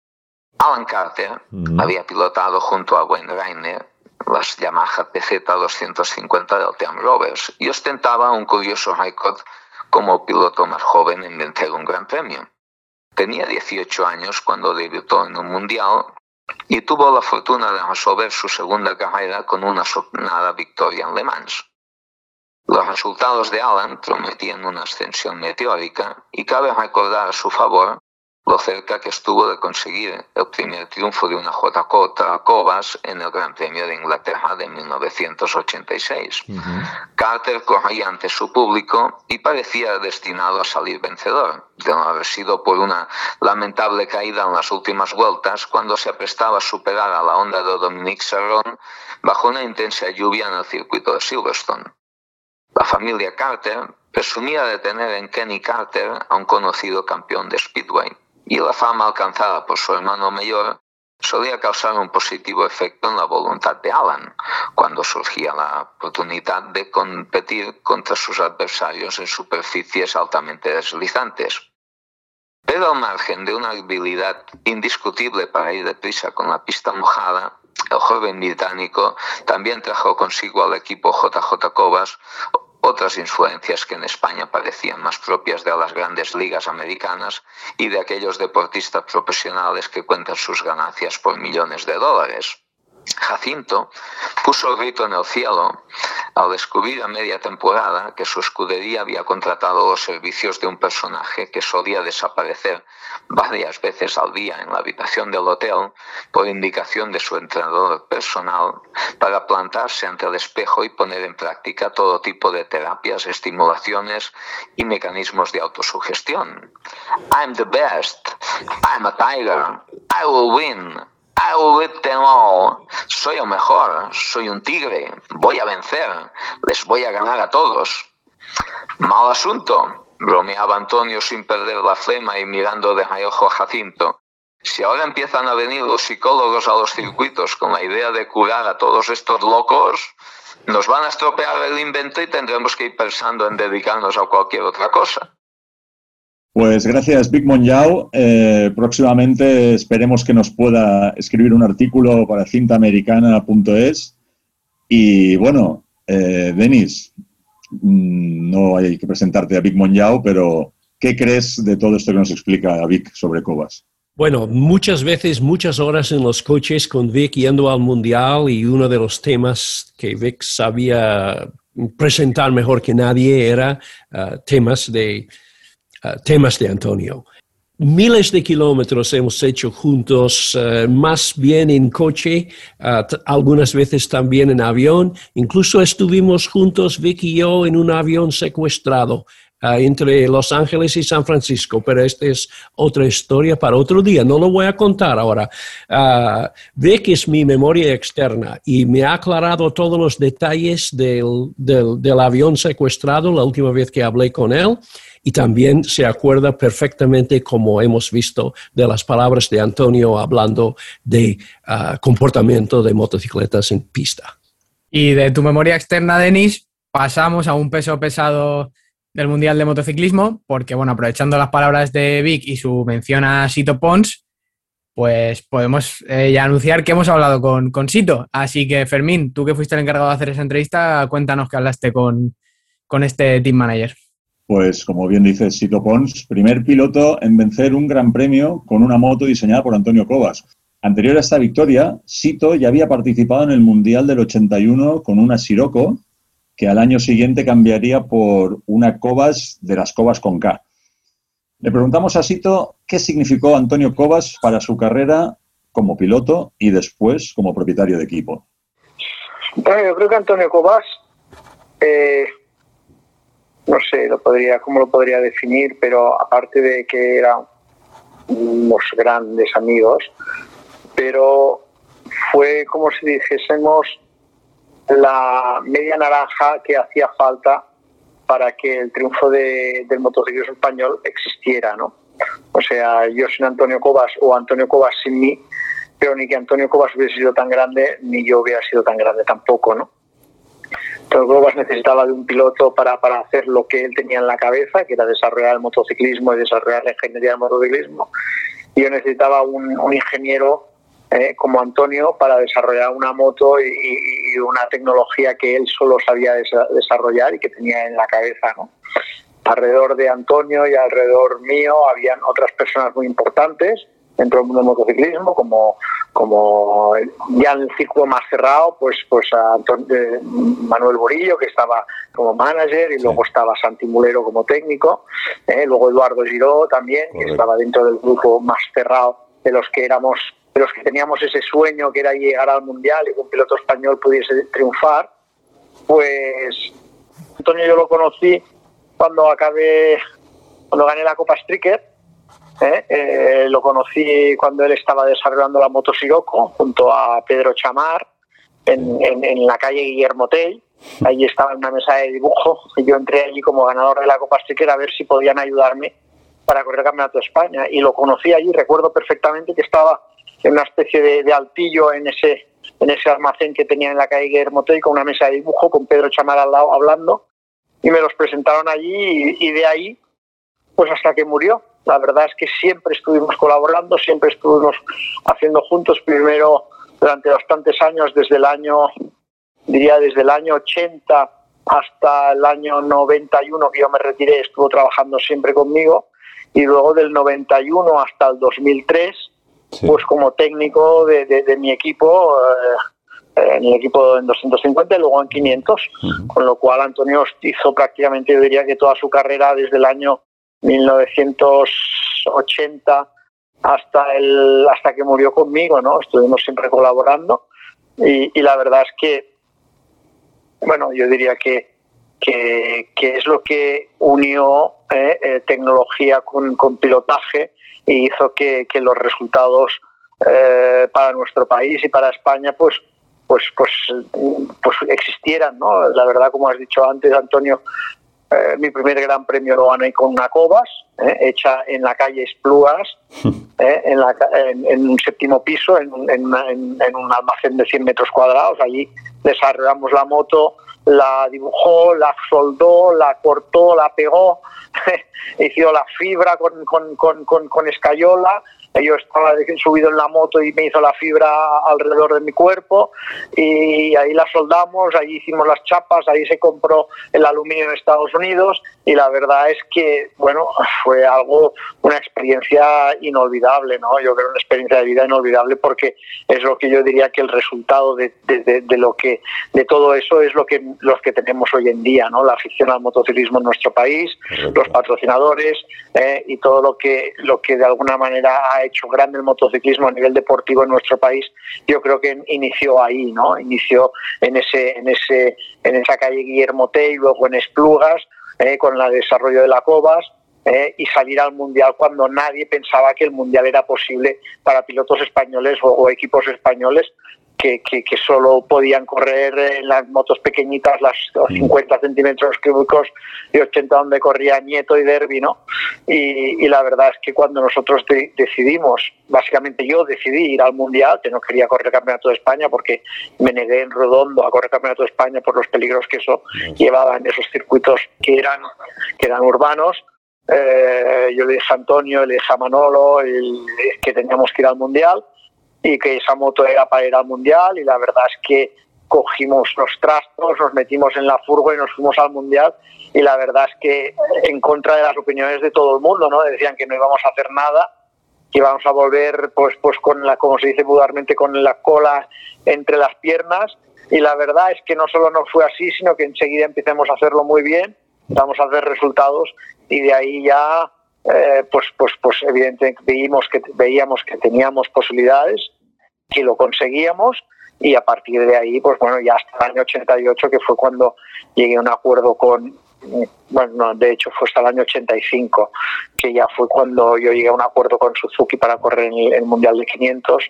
Alan Carter había pilotado junto a Wayne Rainer las Yamaha PZ 250 del Team Rovers y ostentaba un curioso récord como piloto más joven en vencer un gran premio. Tenía 18 años cuando debutó en un mundial y tuvo la fortuna de resolver su segunda carrera con una sonada victoria en Le Mans. Los resultados de Alan prometían una ascensión meteórica y cabe recordar a su favor lo cerca que estuvo de conseguir el primer triunfo de una JJ Cobas en el Gran Premio de Inglaterra de 1986. Carter corría ante su público y parecía destinado a salir vencedor, de no haber sido por una lamentable caída en las últimas vueltas cuando se aprestaba a superar a la onda de Dominique Serrón bajo una intensa lluvia en el circuito de Silverstone. La familia Carter presumía de tener en Kenny Carter a un conocido campeón de Speedway y la fama alcanzada por su hermano mayor solía causar un positivo efecto en la voluntad de Alan cuando surgía la oportunidad de competir contra sus adversarios en superficies altamente deslizantes. Pero al margen de una habilidad indiscutible para ir deprisa con la pista mojada, el joven británico también trajo consigo al equipo JJ Cobas otras influencias que en España parecían más propias de las grandes ligas americanas y de aquellos deportistas profesionales que cuentan sus ganancias por millones de dólares. Jacinto puso el grito en el cielo al descubrir a media temporada que su escudería había contratado los servicios de un personaje que solía desaparecer varias veces al día en la habitación del hotel por indicación de su entrenador personal para plantarse ante el espejo y poner en práctica todo tipo de terapias, estimulaciones y mecanismos de autosugestión. I'm the best. I'm a tiger. I will win. All. Soy el mejor, soy un tigre, voy a vencer, les voy a ganar a todos. Mal asunto, bromeaba Antonio sin perder la flema y mirando de ojo a Jacinto. Si ahora empiezan a venir los psicólogos a los circuitos con la idea de curar a todos estos locos, nos van a estropear el invento y tendremos que ir pensando en dedicarnos a cualquier otra cosa. Pues gracias, Big Monjao. Eh, próximamente esperemos que nos pueda escribir un artículo para cintamericana.es. Y bueno, eh, Denis, mm, no hay que presentarte a Big Monjao, pero ¿qué crees de todo esto que nos explica Vic sobre Cobas? Bueno, muchas veces, muchas horas en los coches con Vic yendo al Mundial y uno de los temas que Vic sabía presentar mejor que nadie era uh, temas de Ah, temas de Antonio. Miles de kilómetros hemos hecho juntos, eh, más bien en coche, ah, algunas veces también en avión. Incluso estuvimos juntos, Vicky y yo, en un avión secuestrado entre Los Ángeles y San Francisco, pero esta es otra historia para otro día, no lo voy a contar ahora. Vicky es mi memoria externa y me ha aclarado todos los detalles del, del avión secuestrado la última vez que hablé con él y también se acuerda perfectamente, como hemos visto, de las palabras de Antonio hablando de ah, comportamiento de motocicletas en pista. Y de tu memoria externa, Denis, pasamos a un peso pesado del Mundial de Motociclismo, porque, bueno, aprovechando las palabras de Vic y su mención a Sito Pons, pues podemos eh, ya anunciar que hemos hablado con, con Sito. Así que, Fermín, tú que fuiste el encargado de hacer esa entrevista, cuéntanos que hablaste con, con este team manager. Pues como bien dice Sito Pons, primer piloto en vencer un gran premio con una moto diseñada por Antonio Cobas. Anterior a esta victoria, Sito ya había participado en el Mundial del 81 con una Sirocco, que al año siguiente cambiaría por una Cobas de las Cobas con K. Le preguntamos a Sito qué significó Antonio Cobas para su carrera como piloto y después como propietario de equipo. Bueno, yo creo que Antonio Cobas eh, no sé lo podría, cómo lo podría definir, pero aparte de que eran unos grandes amigos, pero fue como si dijésemos la media naranja que hacía falta para que el triunfo de, del motociclismo español existiera, ¿no? O sea, yo sin Antonio Cobas o Antonio Cobas sin mí, pero ni que Antonio Cobas hubiese sido tan grande, ni yo hubiera sido tan grande tampoco, ¿no? Entonces Globas necesitaba de un piloto para, para hacer lo que él tenía en la cabeza, que era desarrollar el motociclismo y desarrollar la ingeniería del motociclismo. Y yo necesitaba un, ingeniero eh, como Antonio para desarrollar una moto y, y, una tecnología que él solo sabía desarrollar y que tenía en la cabeza. ¿no? Alrededor de Antonio y alrededor mío habían otras personas muy importantes dentro del mundo del motociclismo, como como ya en el círculo más cerrado, pues, pues a eh, Manuel Borillo, que estaba como manager, y luego estaba Santi Mulero como técnico, eh, luego Eduardo Giró también, que estaba dentro del grupo más cerrado de los que éramos, de los que teníamos ese sueño que era llegar al Mundial y que un piloto español pudiese triunfar. Pues Antonio yo lo conocí cuando acabé, cuando gané la Copa Striker, ¿eh? Eh, lo conocí cuando él estaba desarrollando la moto Siroco junto a Pedro Chamar en, la calle Guillermo Tell. Allí estaba en una mesa de dibujo y yo entré allí como ganador de la Copa Sticker a ver si podían ayudarme para correr el Campeonato España. Y lo conocí allí, recuerdo perfectamente que estaba en una especie de, altillo en ese, en ese almacén que tenía en la calle Guillermo Tell con una mesa de dibujo con Pedro Chamar al lado hablando y me los presentaron allí y de ahí pues hasta que murió. La verdad es que siempre estuvimos colaborando, siempre estuvimos haciendo juntos, primero durante bastantes años, desde el año, diría desde el año 80 hasta el año 91 que yo me retiré, estuvo trabajando siempre conmigo, y luego del 91 hasta el 2003, pues como técnico de, mi equipo, eh, en el equipo en 250 y luego en 500, con lo cual Antonio hizo prácticamente, yo diría que toda su carrera desde el año 1980 hasta el hasta que murió conmigo, ¿no? Estuvimos siempre colaborando y, la verdad es que, bueno, yo diría que, que, es lo que unió eh, eh, tecnología con, con, pilotaje y hizo que, los resultados eh, para nuestro país y para España, pues, pues, pues, pues existieran, ¿no? La verdad, como has dicho antes, Antonio, eh, mi primer gran premio lo gané con una Cobas, eh, hecha en la calle Esplugas, eh, en, un séptimo piso, en, un almacén de 100 metros cuadrados. Allí desarrollamos la moto, la dibujó, la soldó, la cortó, la pegó, hizo la fibra con, con, con, con escayola yo estaba subido en la moto y me hizo la fibra alrededor de mi cuerpo y ahí la soldamos, ahí hicimos las chapas, ahí se compró el aluminio en Estados Unidos y la verdad es que, bueno, fue algo, una experiencia inolvidable, ¿no? Yo creo una experiencia de vida inolvidable porque es lo que yo diría que el resultado de, de, lo que, de todo eso es lo que, los que tenemos hoy en día, ¿no? La afición al motociclismo en nuestro país, los patrocinadores eh, y todo lo que, lo que de alguna manera ha hecho grande el motociclismo a nivel deportivo en nuestro país, yo creo que inició ahí, ¿no? Inició en ese, en ese, en esa calle Guillermo Tell, luego en Esplugas, eh, con el desarrollo de la Cobas, eh, y salir al mundial cuando nadie pensaba que el mundial era posible para pilotos españoles o equipos españoles que, que, solo podían correr en las motos pequeñitas, las 50 centímetros cúbicos y 80 donde corría Nieto y Derby, ¿no? Y, la verdad es que cuando nosotros decidimos, básicamente yo decidí ir al Mundial, que no quería correr el Campeonato de España porque me negué en Rodondo a correr el Campeonato de España por los peligros que eso llevaba en esos circuitos que eran, que eran urbanos, eh, yo le dije a Antonio, le dije a Manolo que teníamos que ir al Mundial y que esa moto era para ir al mundial y la verdad es que cogimos los trastos, nos metimos en la furgo y nos fuimos al mundial y la verdad es que en contra de las opiniones de todo el mundo, ¿no? Decían que no íbamos a hacer nada, que íbamos a volver pues pues con la como se dice vulgarmente con la cola entre las piernas y la verdad es que no solo no fue así, sino que enseguida empecemos a hacerlo muy bien, vamos a hacer resultados y de ahí ya eh, pues, pues, pues evidentemente veíamos que, veíamos que teníamos posibilidades, que lo conseguíamos y a partir de ahí, pues bueno, ya hasta el año 88, que fue cuando llegué a un acuerdo con, bueno, de hecho fue hasta el año 85, que ya fue cuando yo llegué a un acuerdo con Suzuki para correr en el, Mundial de 500,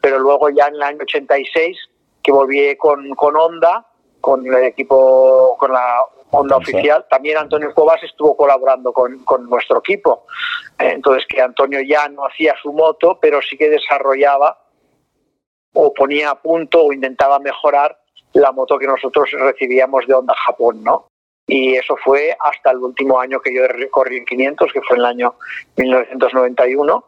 pero luego ya en el año 86, que volví con, con Honda, con el equipo, con la onda oficial. También Antonio Cobas estuvo colaborando con, nuestro equipo. Entonces, que Antonio ya no hacía su moto, pero sí que desarrollaba o ponía a punto o intentaba mejorar la moto que nosotros recibíamos de Honda Japón, ¿no? Y eso fue hasta el último año que yo corrí en 500, que fue en el año 1991.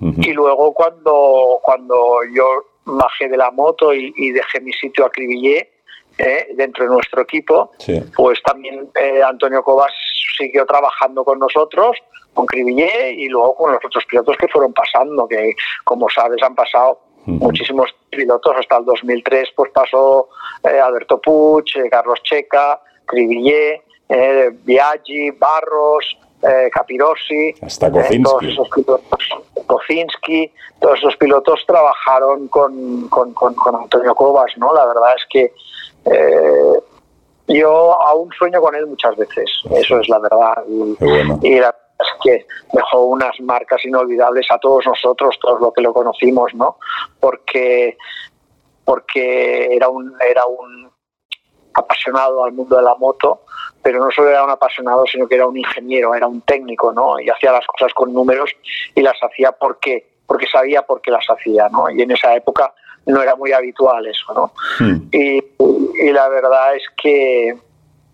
Y luego cuando, cuando yo bajé de la moto y, y dejé mi sitio a Cribillé, ¿eh? dentro de nuestro equipo, pues también eh, Antonio Cobas siguió trabajando con nosotros, con Cribillé y luego con los otros pilotos que fueron pasando, que como sabes han pasado muchísimos pilotos hasta el 2003 pues pasó eh, Alberto Puig, eh, Carlos Checa, Cribillé, eh, Biaggi, Barros, eh, Capirossi, Hasta eh, Kocinski. todos esos pilotos, Kocinski, todos esos pilotos trabajaron con, con, con- con Antonio Cobas, ¿no? La verdad es que eh, yo aún sueño con él muchas veces, eso es la verdad. Y, bueno. y la verdad es que dejó unas marcas inolvidables a todos nosotros, todos los que lo conocimos, ¿no? Porque, porque era un, era un apasionado al mundo de la moto, pero no solo era un apasionado, sino que era un ingeniero, era un técnico, ¿no? Y hacía las cosas con números y las hacía porque, porque sabía por qué las hacía, ¿no? Y en esa época no era muy habitual eso, ¿no? Hmm. Y, y la verdad es que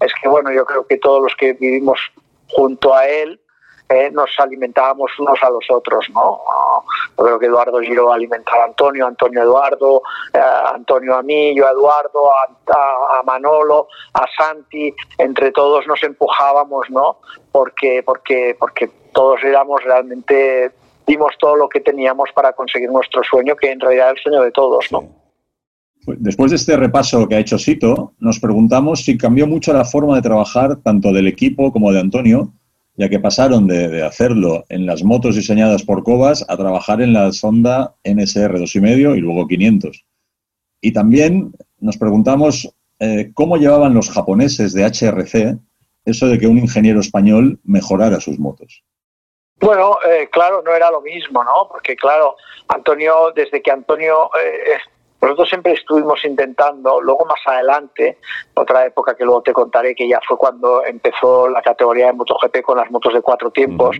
es que bueno, yo creo que todos los que vivimos junto a él eh, nos alimentábamos unos a los otros, ¿no? Yo creo que Eduardo Giro alimentaba a Antonio, Antonio a Eduardo, eh, Antonio a mí, yo a Eduardo, a, a- a Manolo, a Santi, entre todos nos empujábamos, ¿no? Porque, porque, porque todos éramos realmente, dimos todo lo que teníamos para conseguir nuestro sueño, que en realidad es el sueño de todos, ¿no? Pues Después de este repaso que ha hecho Sito, nos preguntamos si cambió mucho la forma de trabajar tanto del equipo como de Antonio, ya que pasaron de, hacerlo en las motos diseñadas por Cobas a trabajar en la Honda NSR 2.5 y luego 500. Y también nos preguntamos eh, cómo llevaban los japoneses de HRC eso de que un ingeniero español mejorara sus motos. Bueno, eh, claro, no era lo mismo, ¿no? Porque claro, Antonio, desde que Antonio, eh, nosotros siempre estuvimos intentando, luego más adelante, otra época que luego te contaré, que ya fue cuando empezó la categoría de MotoGP con las motos de cuatro tiempos,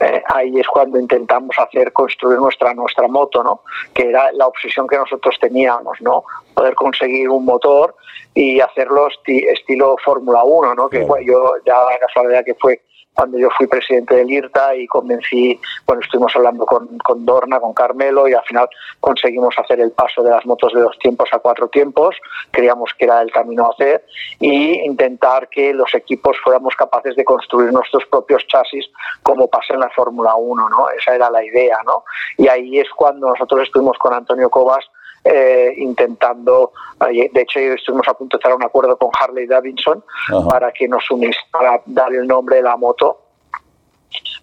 eh, ahí es cuando intentamos hacer construir nuestra nuestra moto, ¿no? Que era la obsesión que nosotros teníamos, ¿no? Poder conseguir un motor y hacerlo esti- estilo Fórmula 1, ¿no? Que Claro. bueno, yo ya la casualidad que fue cuando yo fui presidente del IRTA y convencí, bueno, estuvimos hablando con, con Dorna, con Carmelo y al final conseguimos hacer el paso de las motos de dos tiempos a cuatro tiempos, creíamos que era el camino a hacer y intentar que los equipos fuéramos capaces de construir nuestros propios chasis como pasa en la Fórmula 1, ¿no? Esa era la idea, ¿no? Y ahí es cuando nosotros estuvimos con Antonio Cobas eh, intentando, eh, de hecho estuvimos a punto de hacer un acuerdo con Harley Davidson Ajá. para que nos unís, para dar el nombre de la moto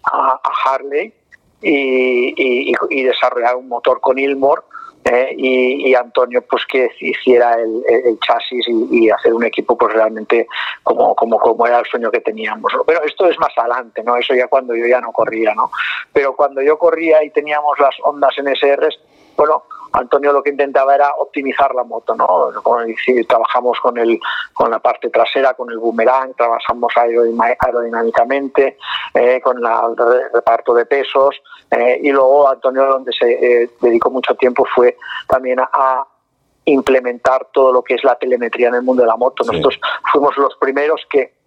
a, a Harley y, y- y desarrollar un motor con Ilmor eh, y, y Antonio pues que hiciera el, el- el chasis y, y hacer un equipo pues realmente como, como, como era el sueño que teníamos. ¿no? Pero esto es más adelante, ¿no? Eso ya cuando yo ya no corría, ¿no? Pero cuando yo corría y teníamos las ondas NSRs, bueno, Antonio lo que intentaba era optimizar la moto, ¿no? Decir, trabajamos con el con la parte trasera, con el boomerang, trabajamos aerodinámicamente, eh, con la- el re- reparto de pesos, eh, y luego Antonio donde se eh, dedicó mucho tiempo fue también a, a implementar todo lo que es la telemetría en el mundo de la moto. Sí. Nosotros fuimos los primeros que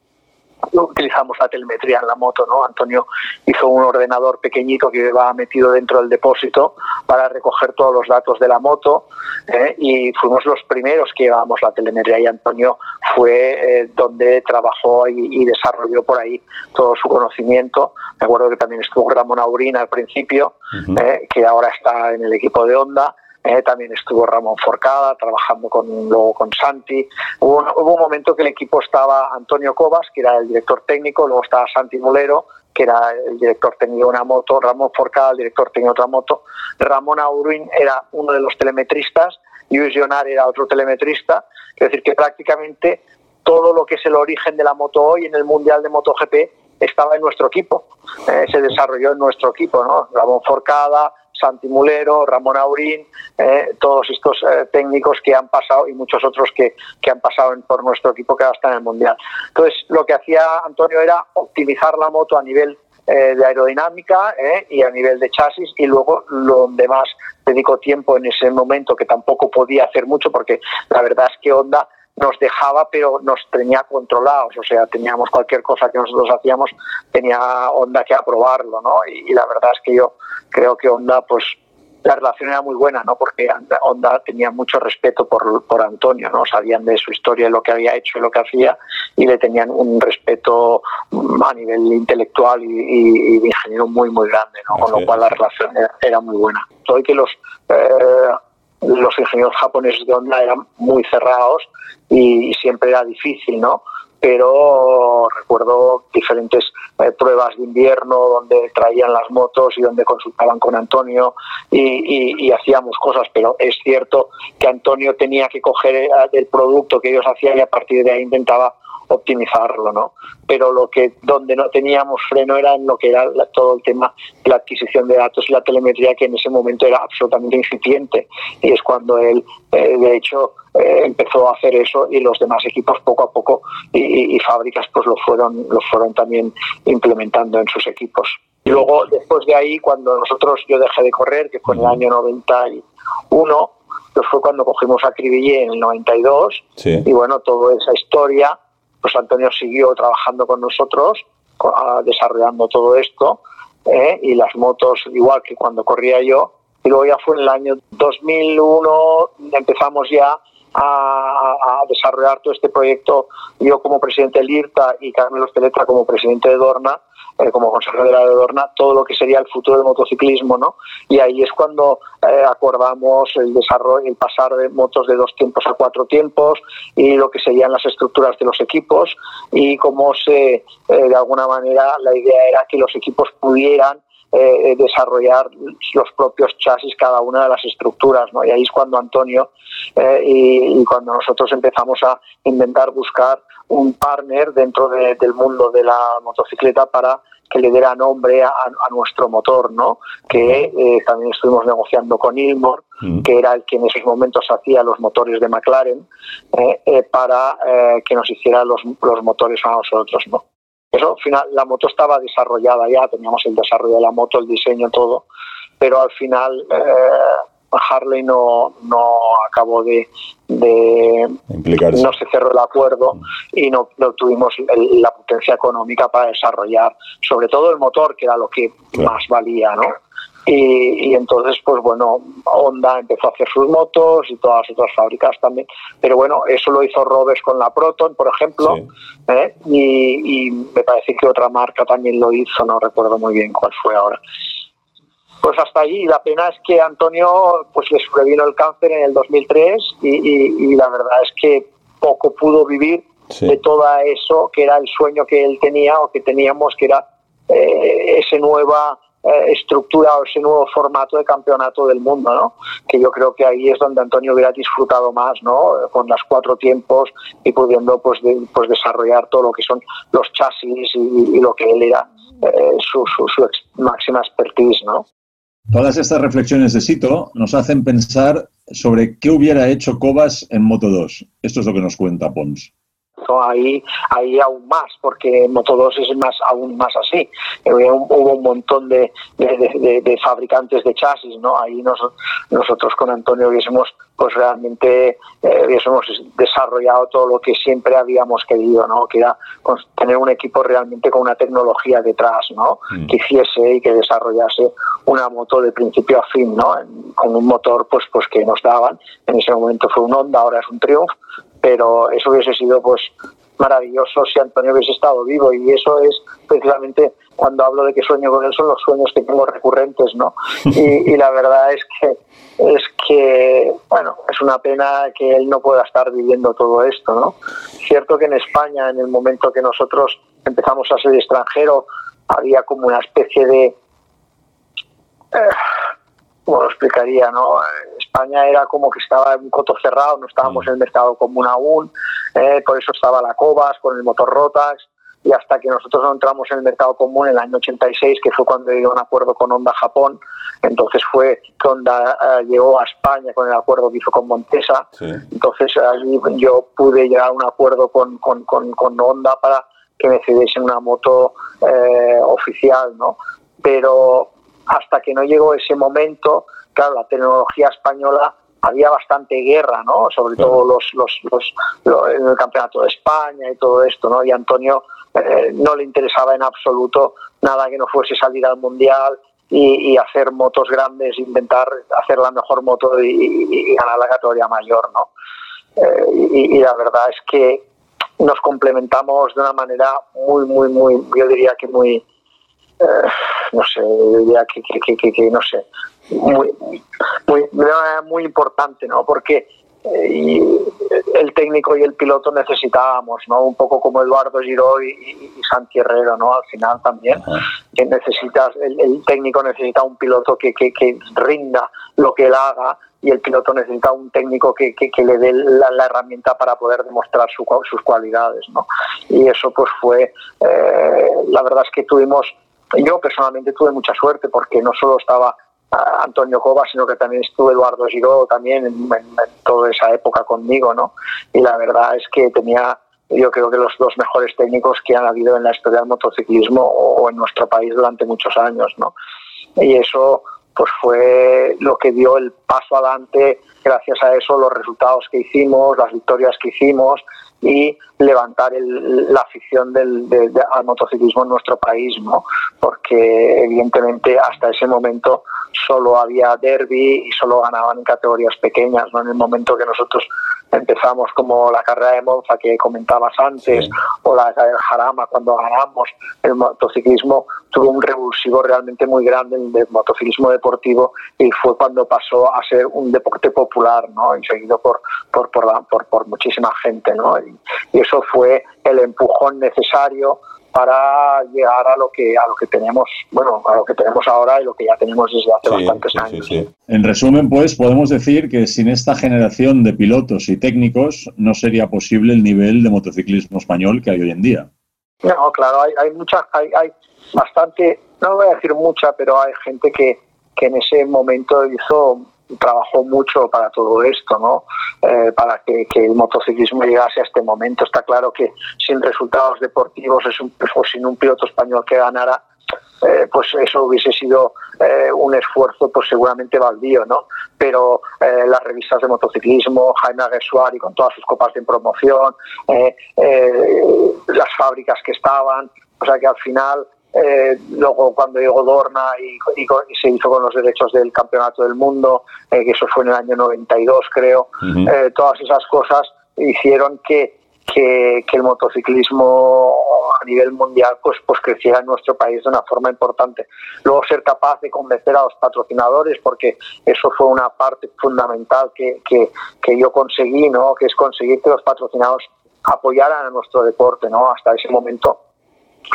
utilizamos la telemetría en la moto, ¿no? Antonio hizo un ordenador pequeñito que llevaba metido dentro del depósito para recoger todos los datos de la moto ¿eh? y fuimos los primeros que llevábamos la telemetría y Antonio fue eh, donde trabajó y, y desarrolló por ahí todo su conocimiento. Me acuerdo que también estuvo Ramón Aurín al principio, eh, que ahora está en el equipo de Honda. Eh, también estuvo Ramón Forcada trabajando con, luego con Santi. Hubo un, hubo un momento que el equipo estaba Antonio Cobas, que era el director técnico, luego estaba Santi Mulero, que era el director de una moto, Ramón Forcada, el director de otra moto, Ramón Auruin era uno de los telemetristas, Luis Jonar era otro telemetrista, es decir, que prácticamente todo lo que es el origen de la moto hoy en el Mundial de MotoGP estaba en nuestro equipo, eh, se desarrolló en nuestro equipo, ¿no? Ramón Forcada, Santi Mulero, Ramón Aurín, eh, todos estos eh, técnicos que han pasado y muchos otros que, que han pasado por nuestro equipo que ahora están en el Mundial. Entonces, lo que hacía Antonio era optimizar la moto a nivel eh, de aerodinámica y a nivel de chasis y luego lo donde más dedicó tiempo en ese momento que tampoco podía hacer mucho porque la verdad es que Honda nos dejaba pero nos tenía controlados, o sea, teníamos cualquier cosa que nosotros hacíamos, tenía Honda que aprobarlo, ¿no? Y, y la verdad es que yo creo que Honda, pues la relación era muy buena, ¿no? Porque Honda tenía mucho respeto por, por Antonio, ¿no? Sabían de su historia, lo que había hecho y lo que hacía, y le tenían un respeto mm, a nivel intelectual y, y- y de ingeniero muy, muy grande, ¿no? Con lo cual la relación era, era muy buena. Hoy que los eh, los ingenieros japoneses de Honda eran muy cerrados y, siempre era difícil, ¿no? Pero recuerdo diferentes eh, pruebas de invierno donde traían las motos y donde consultaban con Antonio y, hacíamos cosas, pero es cierto que Antonio tenía que coger eh, el producto que ellos hacían y a partir de ahí intentaba optimizarlo, ¿no? Pero lo que donde no teníamos freno era en lo que era todo el tema de la adquisición de datos y la telemetría que en ese momento era absolutamente incipiente y es cuando él, eh, de hecho, eh, empezó a hacer eso y los demás equipos poco a poco y, fábricas pues lo fueron lo fueron también implementando en sus equipos. Y luego después de ahí cuando nosotros yo dejé de correr que fue en el año 91 que fue cuando cogimos a Cribillé en el 92 y bueno toda esa historia pues Antonio siguió trabajando con nosotros, desarrollando todo esto, ¿eh? y las motos, igual que cuando corría yo, y luego ya fue en el año 2001, empezamos ya a, desarrollar todo este proyecto, yo como presidente del IRTA y Carmelo Esteleta como presidente de Dorna, eh, como consejero de la de Dorna, todo lo que sería el futuro del motociclismo, ¿no? Y ahí es cuando eh, acordamos el desarrollo, el pasar de motos de dos tiempos a cuatro tiempos y lo que serían las estructuras de los equipos y cómo se, eh, de alguna manera, la idea era que los equipos pudieran eh, desarrollar los propios chasis cada una de las estructuras, ¿no? Y ahí es cuando Antonio eh, y, cuando nosotros empezamos a intentar buscar un partner dentro del mundo de la motocicleta para que le diera nombre a, nuestro motor, ¿no? Que eh, también estuvimos negociando con Ilmor, mm. que era el que en esos momentos hacía los motores de McLaren, para que nos hiciera los, los motores a nosotros, ¿no? Eso, al final, la moto estaba desarrollada ya, teníamos el desarrollo de la moto, el diseño, todo, pero al final eh, Harley no, no acabó de, de no se cerró el acuerdo y no, no tuvimos la potencia económica para desarrollar, sobre todo el motor, que era lo que más valía, ¿no? Y, entonces, pues bueno, Honda empezó a hacer sus motos y todas las otras fábricas también. Pero bueno, eso lo hizo Robes con la Proton, por ejemplo, ¿eh? y, me parece que otra marca también lo hizo, no recuerdo muy bien cuál fue ahora. Pues hasta ahí, la pena es que Antonio pues le sobrevino el cáncer en el 2003 y, la verdad es que poco pudo vivir de todo eso que era el sueño que él tenía o que teníamos, que era eh, ese nueva eh, estructura o ese nuevo formato de campeonato del mundo, ¿no? Que yo creo que ahí es donde Antonio hubiera disfrutado más, ¿no? Con las cuatro tiempos y pudiendo pues, pues desarrollar todo lo que son los chasis y, lo que él era eh, su, su, máxima expertise, ¿no? Todas estas reflexiones de Sito nos hacen pensar sobre qué hubiera hecho Cobas en Moto 2. Esto es lo que nos cuenta Pons ahí, ahí aún más, porque Moto 2 es más, aún más así. Eh, hubo un montón de, de, fabricantes de chasis, ¿no? Ahí nosotros con Antonio hubiésemos pues realmente eh, hubiésemos desarrollado todo lo que siempre habíamos querido, ¿no? Que era tener un equipo realmente con una tecnología detrás, ¿no? Mm. Que hiciese y que desarrollase una moto de principio a fin, ¿no? Con un motor pues pues que nos daban. En ese momento fue un Honda, ahora es un Triumph, pero eso hubiese sido pues maravilloso si Antonio hubiese estado vivo. Y eso es precisamente cuando hablo de que sueño con él son los sueños que tengo recurrentes no y, la verdad es que es que bueno es una pena que él no pueda estar viviendo todo esto no cierto que en España en el momento que nosotros empezamos a ser extranjero había como una especie de eh, como lo explicaría, ¿no? España era como que estaba en un coto cerrado, no estábamos mm. en el mercado común aún, eh, por eso estaba la Cobas con el motor Rotax, y hasta que nosotros no entramos en el mercado común en el año 86, que fue cuando dio un acuerdo con Honda Japón, entonces fue que Honda eh, llegó a España con el acuerdo que hizo con Montesa, entonces allí yo pude llegar a un acuerdo con, con, con, Honda para que me cediesen una moto eh, oficial, ¿no? Pero hasta que no llegó ese momento, claro, la tecnología española había bastante guerra, ¿no? Sobre todo los, los, los, en el campeonato de España y todo esto, ¿no? Y Antonio eh, no le interesaba en absoluto nada que no fuese salir al mundial y, hacer motos grandes, intentar hacer la mejor moto y, ganar la categoría mayor, ¿no? Eh, y, la verdad es que nos complementamos de una manera muy, muy, muy, yo diría que muy, eh, no sé, diría que, que, que, no sé, muy, muy, muy importante, ¿no? Porque eh, el técnico y el piloto necesitábamos, ¿no? Un poco como Eduardo Giró y, y Santi Herrero, ¿no? Al final también, que necesitas, el, técnico necesita un piloto que, que, que, rinda lo que él haga y el piloto necesita un técnico que, que le dé la, herramienta para poder demostrar su, sus cualidades, ¿no? Y eso pues fue, eh, la verdad es que tuvimos, yo personalmente tuve mucha suerte porque no solo estaba Antonio Cova, sino que también estuvo Eduardo Giró también en, toda esa época conmigo, ¿no? Y la verdad es que tenía, yo creo que los dos mejores técnicos que han habido en la historia del motociclismo o, en nuestro país durante muchos años, ¿no? Y eso pues fue lo que dio el paso adelante, gracias a eso, los resultados que hicimos, las victorias que hicimos y levantar la afición del, al motociclismo en nuestro país, ¿no? Porque evidentemente hasta ese momento solo había derby y solo ganaban en categorías pequeñas, ¿no? En el momento que nosotros empezamos como la carrera de Monza que comentabas antes o la del Jarama cuando ganamos el motociclismo tuvo un revulsivo realmente muy grande el motociclismo deportivo y fue cuando pasó a ser un deporte popular, ¿no? Y seguido por por por, por, muchísima gente, ¿no? y eso fue el empujón necesario para llegar a lo que a lo que tenemos bueno a lo que tenemos ahora y lo que ya tenemos desde hace bastantes años en resumen pues podemos decir que sin esta generación de pilotos y técnicos no sería posible el nivel de motociclismo español que hay hoy en día no claro hay, hay mucha hay, hay bastante no voy a decir mucha pero hay gente que que en ese momento hizo trabajó mucho para todo esto, ¿no? Eh, para que, el motociclismo llegase a este momento. Está claro que sin resultados deportivos es un, o sin un piloto español que ganara, eh, pues eso hubiese sido eh, un esfuerzo pues seguramente baldío, ¿no? Pero las revistas de motociclismo, Jaime Aguesuari con todas sus copas de promoción, las fábricas que estaban, o sea que al final eh, luego cuando llegó Dorna y, se hizo con los derechos del Campeonato del Mundo, eh, que eso fue en el año 92 creo, eh, todas esas cosas hicieron que, que, el motociclismo a nivel mundial pues, pues creciera en nuestro país de una forma importante. Luego ser capaz de convencer a los patrocinadores, porque eso fue una parte fundamental que, que, que yo conseguí, ¿no? que es conseguir que los patrocinadores apoyaran a nuestro deporte. ¿no? Hasta ese momento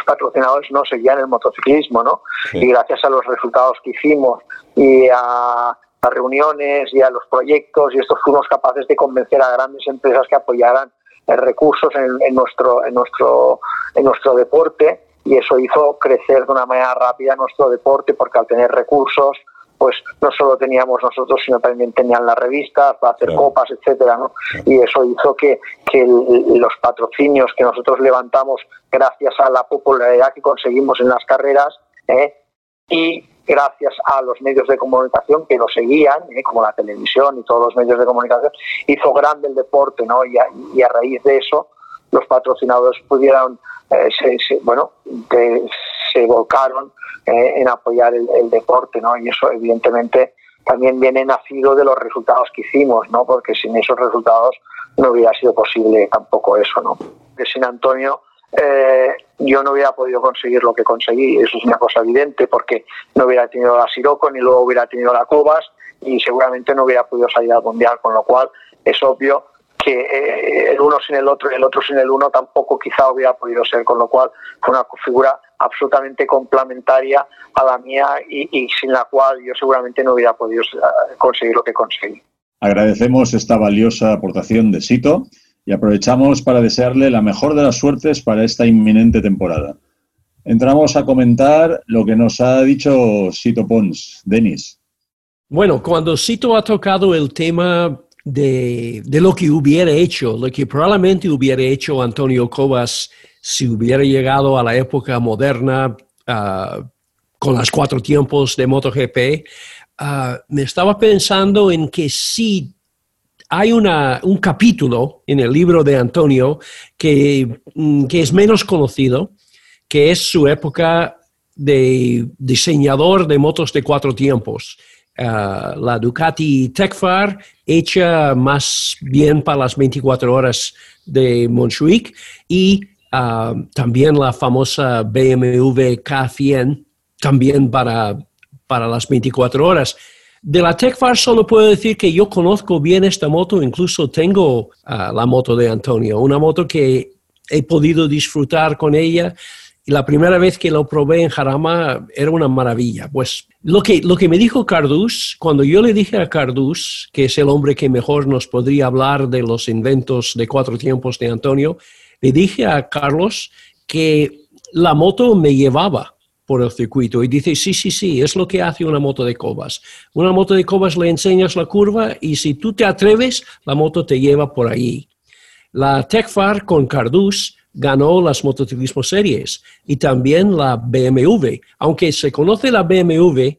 patrocinadores no seguían el motociclismo, ¿no? Y gracias a los resultados que hicimos y a las reuniones y a los proyectos y esto fuimos capaces de convencer a grandes empresas que apoyaran eh, recursos en, nuestro en nuestro en nuestro deporte y eso hizo crecer de una manera rápida nuestro deporte porque al tener recursos pues no solo teníamos nosotros, sino también tenían las revistas para hacer copas, etcétera, ¿no? Y eso hizo que, que los patrocinios que nosotros levantamos gracias a la popularidad que conseguimos en las carreras ¿eh? y gracias a los medios de comunicación que lo seguían, ¿eh? como la televisión y todos los medios de comunicación, hizo grande el deporte, ¿no? Y a, y a raíz de eso los patrocinadores pudieron, eh, se, bueno, se volcaron eh, en apoyar el, deporte, ¿no? Y eso evidentemente también viene nacido de los resultados que hicimos, ¿no? Porque sin esos resultados no hubiera sido posible tampoco eso, ¿no? Que sin Antonio eh, yo no hubiera podido conseguir lo que conseguí, eso es una cosa evidente, porque no hubiera tenido la Siroco ni luego hubiera tenido la Cobas y seguramente no hubiera podido salir al Mundial, con lo cual es obvio que eh, el uno sin el otro el otro sin el uno tampoco quizá hubiera podido ser, con lo cual fue una figura absolutamente complementaria a la mía y, sin la cual yo seguramente no hubiera podido eh, conseguir lo que conseguí. Agradecemos esta valiosa aportación de Sito y aprovechamos para desearle la mejor de las suertes para esta inminente temporada. Entramos a comentar lo que nos ha dicho Sito Pons. Denis. Bueno, cuando Sito ha tocado el tema de, de, lo que hubiera hecho, lo que probablemente hubiera hecho Antonio Cobas si hubiera llegado a la época moderna ah, con los cuatro tiempos de MotoGP, uh, me estaba pensando en que sí hay una, un capítulo en el libro de Antonio que, mm, que es menos conocido, que es su época de diseñador de motos de cuatro tiempos. Uh, la Ducati Tecfar, hecha más bien para las 24 horas de Montjuic, y Ah, también la famosa BMW K100 también para, para las 24 horas. De la TechFar solo puedo decir que yo conozco bien esta moto, incluso tengo ah, la moto de Antonio, una moto que he podido disfrutar con ella. Y la primera vez que lo probé en Jarama era una maravilla. Pues lo que, lo que me dijo Cardús, cuando yo le dije a Cardús, que es el hombre que mejor nos podría hablar de los inventos de cuatro tiempos de Antonio, le dije a Carlos que la moto me llevaba por el circuito y dice, sí, sí, sí, es lo que hace una moto de cobas. Una moto de cobas le enseñas la curva y si tú te atreves, la moto te lleva por ahí. La Tecfar con Cardús ganó las motociclismo series y también la BMW. Aunque se conoce la BMW,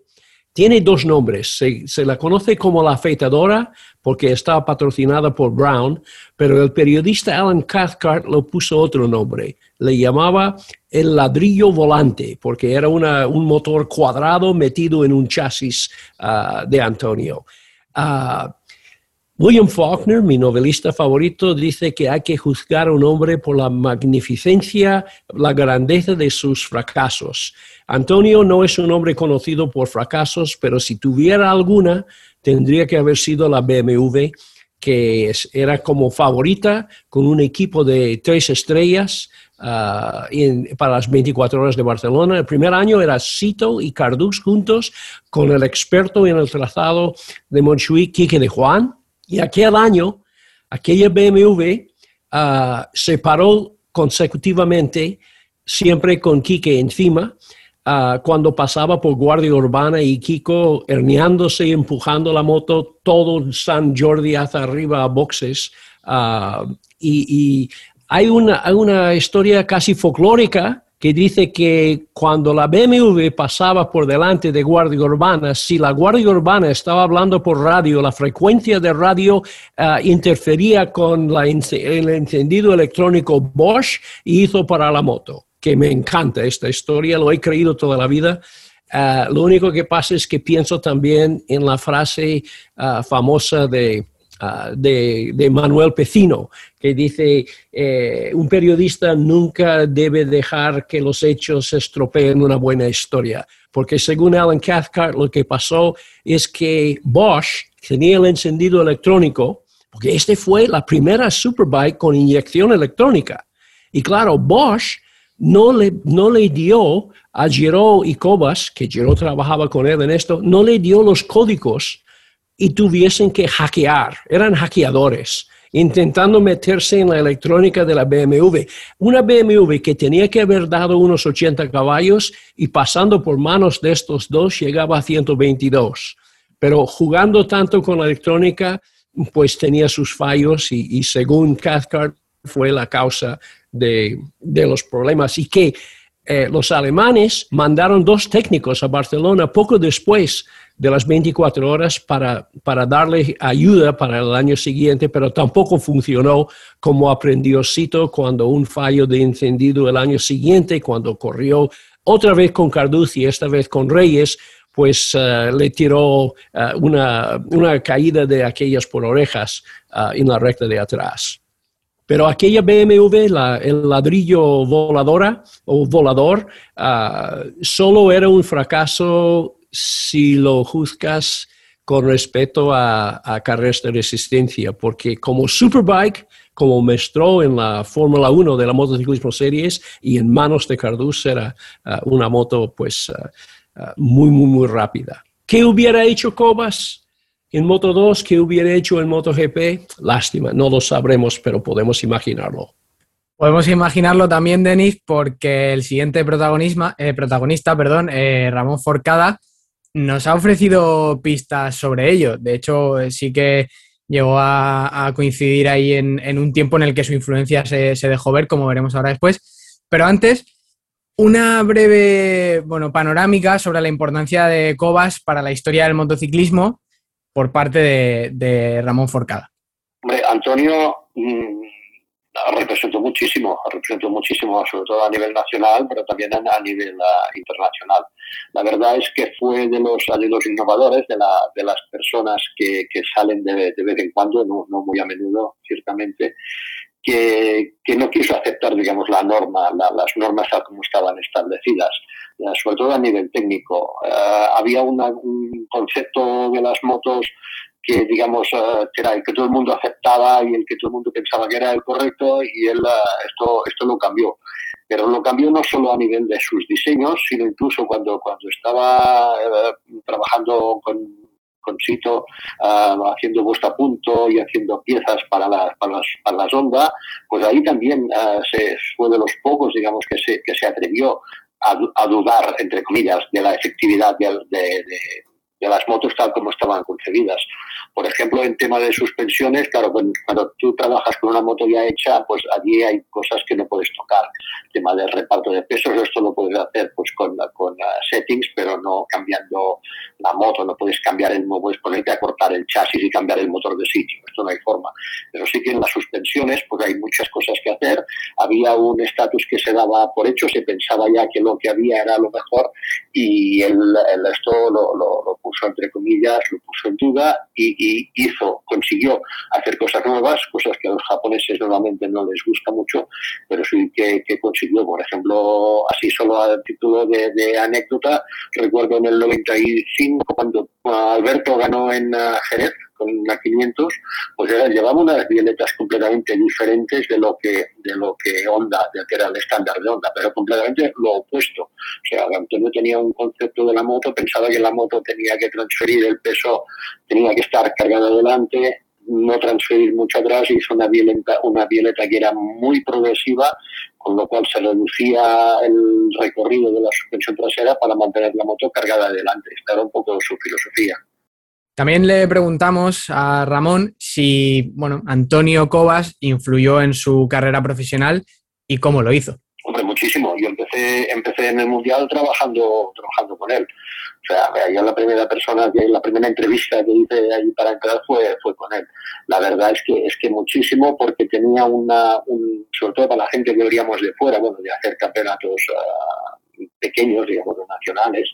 tiene dos nombres. Se, la conoce como la afeitadora porque está patrocinada por Brown, pero el periodista Alan Cathcart lo puso otro nombre. Le llamaba el ladrillo volante porque era un motor cuadrado metido en un chasis ah, de Antonio. Ah, William Faulkner, mi novelista favorito, dice que hay que juzgar a un hombre por la magnificencia, la grandeza de sus fracasos. Antonio no es un hombre conocido por fracasos, pero si tuviera alguna, tendría que haber sido la BMW, que era como favorita, con un equipo de tres estrellas, ah, para las 24 horas de Barcelona. El primer año era Cito y Cardús juntos con el experto en el trazado de Montjuic, Quique de Juan, y aquel año, aquella BMW ah, se paró consecutivamente, siempre con Quique encima, ah, cuando pasaba por Guardia Urbana y Kiko herniándose y empujando la moto, todo San Jordi hacia arriba a boxes. Ah, y, hay una, hay una historia casi folclórica que dice que cuando la BMW pasaba por delante de Guardia Urbana, si la Guardia Urbana estaba hablando por radio, la frecuencia de radio ah, interfería con el encendido electrónico Bosch y hizo para la moto. Que me encanta esta historia, lo he creído toda la vida. Ah, lo único que pasa es que pienso también en la frase ah, famosa de Ah, de, Manuel Pecino, que dice, eh, un periodista nunca debe dejar que los hechos estropeen una buena historia, porque según Alan Cathcart lo que pasó es que Bosch tenía el encendido electrónico, porque este fue la primera Superbike con inyección electrónica. Y claro, Bosch no le, no le dio a Giro y Cobas, que Giro trabajaba con él en esto, no le dio los códigos y tuviesen que hackear, eran hackeadores, intentando meterse en la electrónica de la BMW. Una BMW que tenía que haber dado unos 80 caballos y pasando por manos de estos dos llegaba a 122. Pero jugando tanto con la electrónica, pues tenía sus fallos y, según Cathcart fue la causa de, los problemas. Y que eh, los alemanes mandaron dos técnicos a Barcelona poco después de las 24 horas para, para darle ayuda para el año siguiente, pero tampoco funcionó como aprendió Cito cuando un fallo de encendido el año siguiente, cuando corrió otra vez con Carducci, esta vez con Reyes, pues eh, le tiró eh, una, una, caída de aquellas por orejas eh, en la recta de atrás. Pero aquella BMW, el ladrillo voladora o volador, solo era un fracaso si lo juzgas con respecto a, carreras de resistencia, porque como Superbike, como mostró en la Fórmula 1 de la motociclismo series y en manos de Cardús era uh, una moto pues uh, uh, muy, muy, muy rápida. ¿Qué hubiera hecho Cobas en Moto 2? ¿Qué hubiera hecho en MotoGP? Lástima, no lo sabremos, pero podemos imaginarlo. Podemos imaginarlo también, Denis, porque el siguiente eh, protagonista, perdón, eh, Ramón Forcada, nos ha ofrecido pistas sobre ello. De hecho, sí que llegó a, coincidir ahí en, un tiempo en el que su influencia se, dejó ver, como veremos ahora después. Pero antes, una breve bueno, panorámica sobre la importancia de Cobas para la historia del motociclismo por parte de, Ramón Forcada. Antonio mm, representó muchísimo, representó muchísimo, sobre todo a nivel nacional, pero también a, nivel ah, internacional. La verdad es que fue de los, de los innovadores, de, la, de las personas que, que salen de, de, vez en cuando, no, no, muy a menudo, ciertamente, que, no quiso aceptar, digamos, la norma, las normas tal como estaban establecidas, sobre todo a nivel técnico. había un concepto de las motos que digamos era el que todo el mundo aceptaba y el que todo el mundo pensaba que era el correcto y él esto esto lo cambió pero lo cambió no solo a nivel de sus diseños, sino incluso cuando, cuando estaba eh, trabajando con, con Sito, ah, haciendo punto y haciendo piezas para las, para las, para las ondas, pues ahí también uh, se, fue de los pocos, digamos, que se, que se atrevió a, a dudar, entre comillas, de la efectividad de, de, de las motos tal como estaban concebidas. Por ejemplo, en tema de suspensiones, claro, cuando, tú trabajas con una moto ya hecha, pues allí hay cosas que no puedes tocar. tema de reparto de pesos, esto lo puedes hacer pues con, con settings, pero no cambiando la moto, no puedes cambiar el puedes ponerte a cortar el chasis y cambiar el motor de sitio, esto no hay forma. Pero sí que en las suspensiones, pues hay muchas cosas que hacer. Había un estatus que se daba por hecho, se pensaba ya que lo que había era lo mejor y el, esto lo, lo puso entre comillas, lo puso en duda y, hizo, consiguió hacer cosas nuevas, cosas que a los japoneses normalmente no les gusta mucho, pero sí que, consiguió, por ejemplo, así solo a título de, anécdota, recuerdo en el 95 cuando Alberto ganó en uh, Jerez, con una 500, pues llevaba unas violetas completamente diferentes de lo que de lo que Honda, de que era el estándar de Honda, pero completamente lo opuesto. O sea, Antonio tenía un concepto de la moto, pensaba que la moto tenía que transferir el peso, tenía que estar cargada adelante, no transferir mucho atrás, hizo una violeta, una violeta que era muy progresiva, con lo cual se reducía el recorrido de la suspensión trasera para mantener la moto cargada adelante. Esta era un poco su filosofía. También le preguntamos a Ramón si, bueno, Antonio Cobas influyó en su carrera profesional y cómo lo hizo. Hombre, muchísimo. Yo empecé, empecé en el Mundial trabajando, trabajando con él. O sea, yo la primera persona, la primera entrevista que hice allí para entrar fue, fue con él. La verdad es que, es que muchísimo porque tenía una, un, sobre todo para la gente que veríamos de fuera, bueno, de hacer campeonatos uh, pequeños, digamos, nacionales,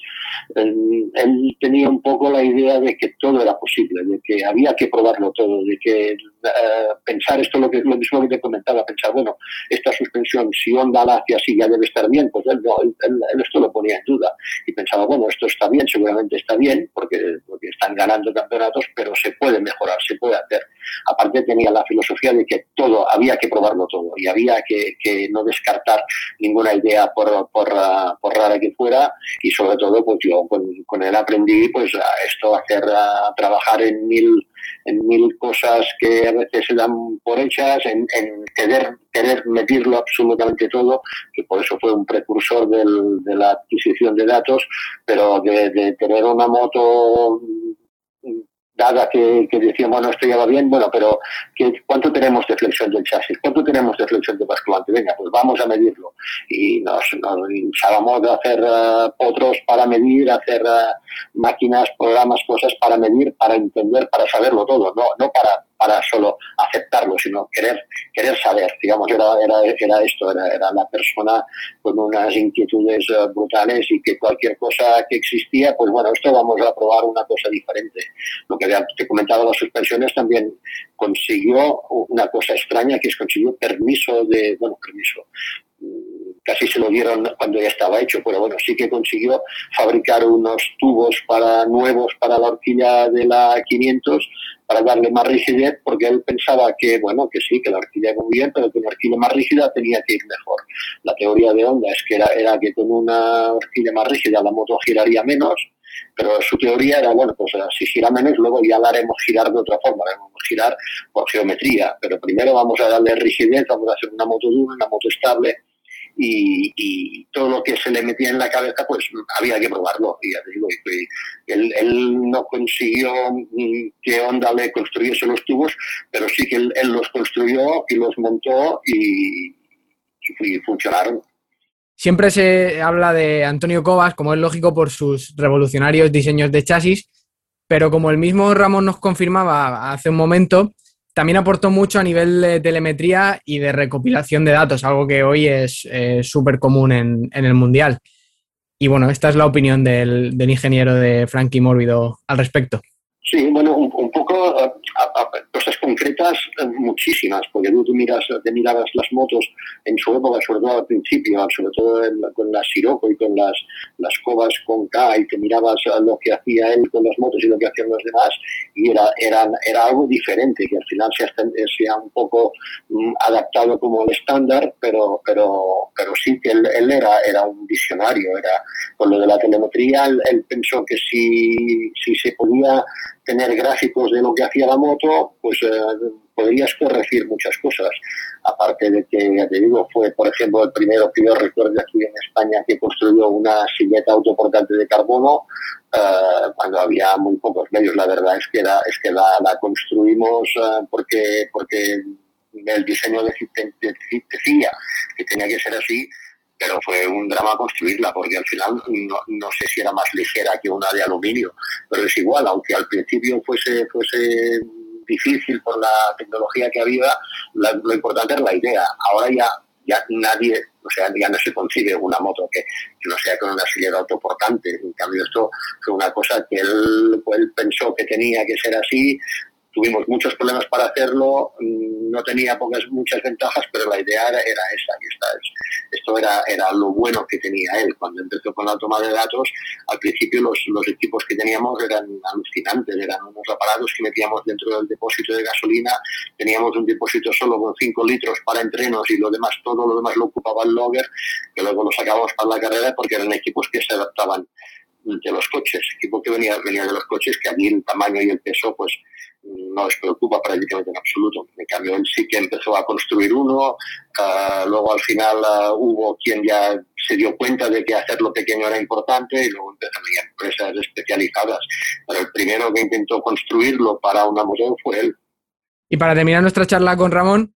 él, tenía un poco la idea de que todo era posible, de que había que probarlo todo, de que eh, pensar esto lo, que, lo mismo que te comentaba, pensar, bueno, esta suspensión, si onda la hace así, ya debe estar bien, pues él, no, él, esto lo ponía en duda y pensaba, bueno, esto está bien, seguramente está bien, porque, porque están ganando campeonatos, pero se puede mejorar, se puede hacer. Aparte tenía la filosofía de que todo, había que probarlo todo y había que, que no descartar ninguna idea por, por, por rara que fuera y sobre todo pues yo con, él aprendí pues a esto, hacer, trabajar en mil, en mil cosas que a veces se dan por hechas, en, querer, querer medirlo absolutamente todo, que por eso fue un precursor de la adquisición de datos, pero de tener una moto dada que, que decíamos, bueno, esto ya va bien, bueno, pero ¿cuánto tenemos de flexión del chasis? ¿Cuánto tenemos de flexión de basculante? Venga, pues vamos a medirlo. Y nos, nos de hacer uh, otros para medir, hacer uh, máquinas, programas, cosas para medir, para entender, para saberlo todo, no, no para para solo aceptarlo, sino querer, querer saber. Digamos, era, era, era esto, era, era la persona con unas inquietudes eh, brutales y que cualquier cosa que existía, pues bueno, esto vamos a probar una cosa diferente. Lo que te comentaba las suspensiones también consiguió una cosa extraña, que es consiguió permiso de, bueno, permiso, casi se lo dieron cuando ya estaba hecho, pero bueno, sí que consiguió fabricar unos tubos para nuevos para la horquilla de la 500 para darle más rigidez, porque él pensaba que, bueno, que sí, que la horquilla muy bien, pero que una horquilla más rígida tenía que ir mejor. La teoría de Honda es que era, era que con una horquilla más rígida la moto giraría menos, pero su teoría era, bueno, pues si gira menos, luego ya la haremos girar de otra forma, la haremos girar por geometría, pero primero vamos a darle rigidez, vamos a hacer una moto dura, una moto estable, y, todo lo que se le metía en la cabeza, pues había que probarlo. Y ya te digo, él, él, no consiguió que Honda le construyese los tubos, pero sí que él, los construyó y los montó y, y funcionaron. Siempre se habla de Antonio Cobas, como es lógico, por sus revolucionarios diseños de chasis, pero como el mismo Ramón nos confirmaba hace un momento, también aportó mucho a nivel de telemetría y de recopilación de datos, algo que hoy es eh, súper común en, el Mundial. Y bueno, esta es la opinión del, ingeniero de Frankie Mórbido al respecto. Sí, bueno, un, poco cosas concretas eh, muchísimas, porque tú miras, te mirabas las motos en su época, sobre todo al principio, sobre todo con las Sirocco y con las, las Cobas con K, y te mirabas lo que hacía él con las motos y lo que hacían los demás, y era, era, era algo diferente, que al final se ha, un poco mm, adaptado como el estándar, pero, pero, pero sí que él, él, era, era un visionario, era con lo de la telemetría, él, él pensó que si, si se podía tener gráficos de lo que hacía la moto, pues eh, podrías corregir muchas cosas. Aparte de que, ya te digo, fue, por ejemplo, el primero que yo recuerdo aquí en España que construyó una silleta autoportante de carbono eh, cuando había muy pocos medios. La verdad es que la, es que la, construimos eh, porque, porque el diseño decía que tenía que ser así pero fue un drama construirla porque al final no, sé si era más ligera que una de aluminio, pero es igual, aunque al principio fuese, fuese difícil por la tecnología que había, lo importante es la idea. Ahora ya, ya nadie, o sea, ya no se concibe una moto que, no sea con una silla autoportante. En cambio, esto fue una cosa que él, él pensó que tenía que ser así, tuvimos muchos problemas para hacerlo, mm, no tenía pocas, muchas ventajas, pero la idea era, esa. esto era, era lo bueno que tenía él. Cuando empezó con la toma de datos, al principio los, los equipos que teníamos eran alucinantes, eran unos aparatos que metíamos dentro del depósito de gasolina, teníamos un depósito solo con 5 litros para entrenos y lo demás, todo lo demás lo ocupaba el logger, que luego lo sacábamos para la carrera porque eran equipos que se adaptaban de los coches, equipo que venía, venía de los coches, que a mí el tamaño y el peso pues no les preocupa prácticamente en absoluto. En cambio, él sí que empezó a construir uno, ah, luego al final ah, hubo quien ya se dio cuenta de que hacerlo pequeño era importante y luego empezaron ya empresas especializadas. Pero el primero que intentó construirlo para una moto fue él. Y para terminar nuestra charla con Ramón,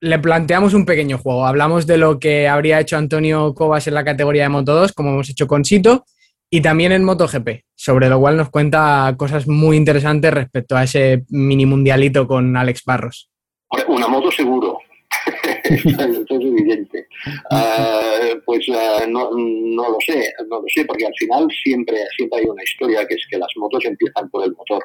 le planteamos un pequeño juego. Hablamos de lo que habría hecho Antonio Cobas en la categoría de Moto 2, como hemos hecho con Sito, y también en MotoGP, sobre lo cual nos cuenta cosas muy interesantes respecto a ese mini mundialito con Alex Barros. Una moto seguro, eso es evidente. Ah, pues ah, no, no, lo sé, no lo sé, porque al final siempre, siempre hay una historia que es que las motos empiezan por el motor.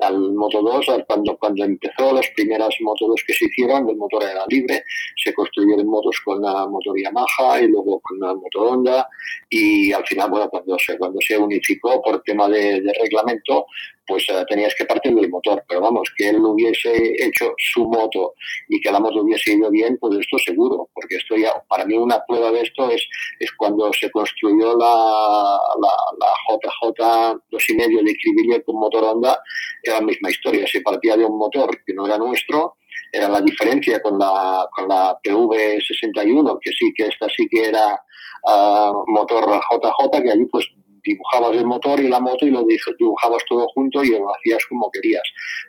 Al Moto 2, cuando, cuando empezó las primeras Moto 2 que se hicieron, el motor era libre, se construyeron motos con la motor Yamaha y luego con la motor Honda y al final, bueno, cuando se, cuando se unificó por tema de, de reglamento, pues eh, tenías que partir del motor. Pero vamos, que él hubiese hecho su moto y que la moto hubiese ido bien, pues esto seguro, porque esto ya, para mí una prueba de esto es, es cuando se construyó la, la, la JJ 2,5 de Cribille con motor Honda, era la misma historia, se partía de un motor que no era nuestro, era la diferencia con la, con la PV61, que sí que esta sí que era uh, motor JJ, que allí pues dibujabas el motor y la moto y lo dibujabas todo junto y lo hacías como querías.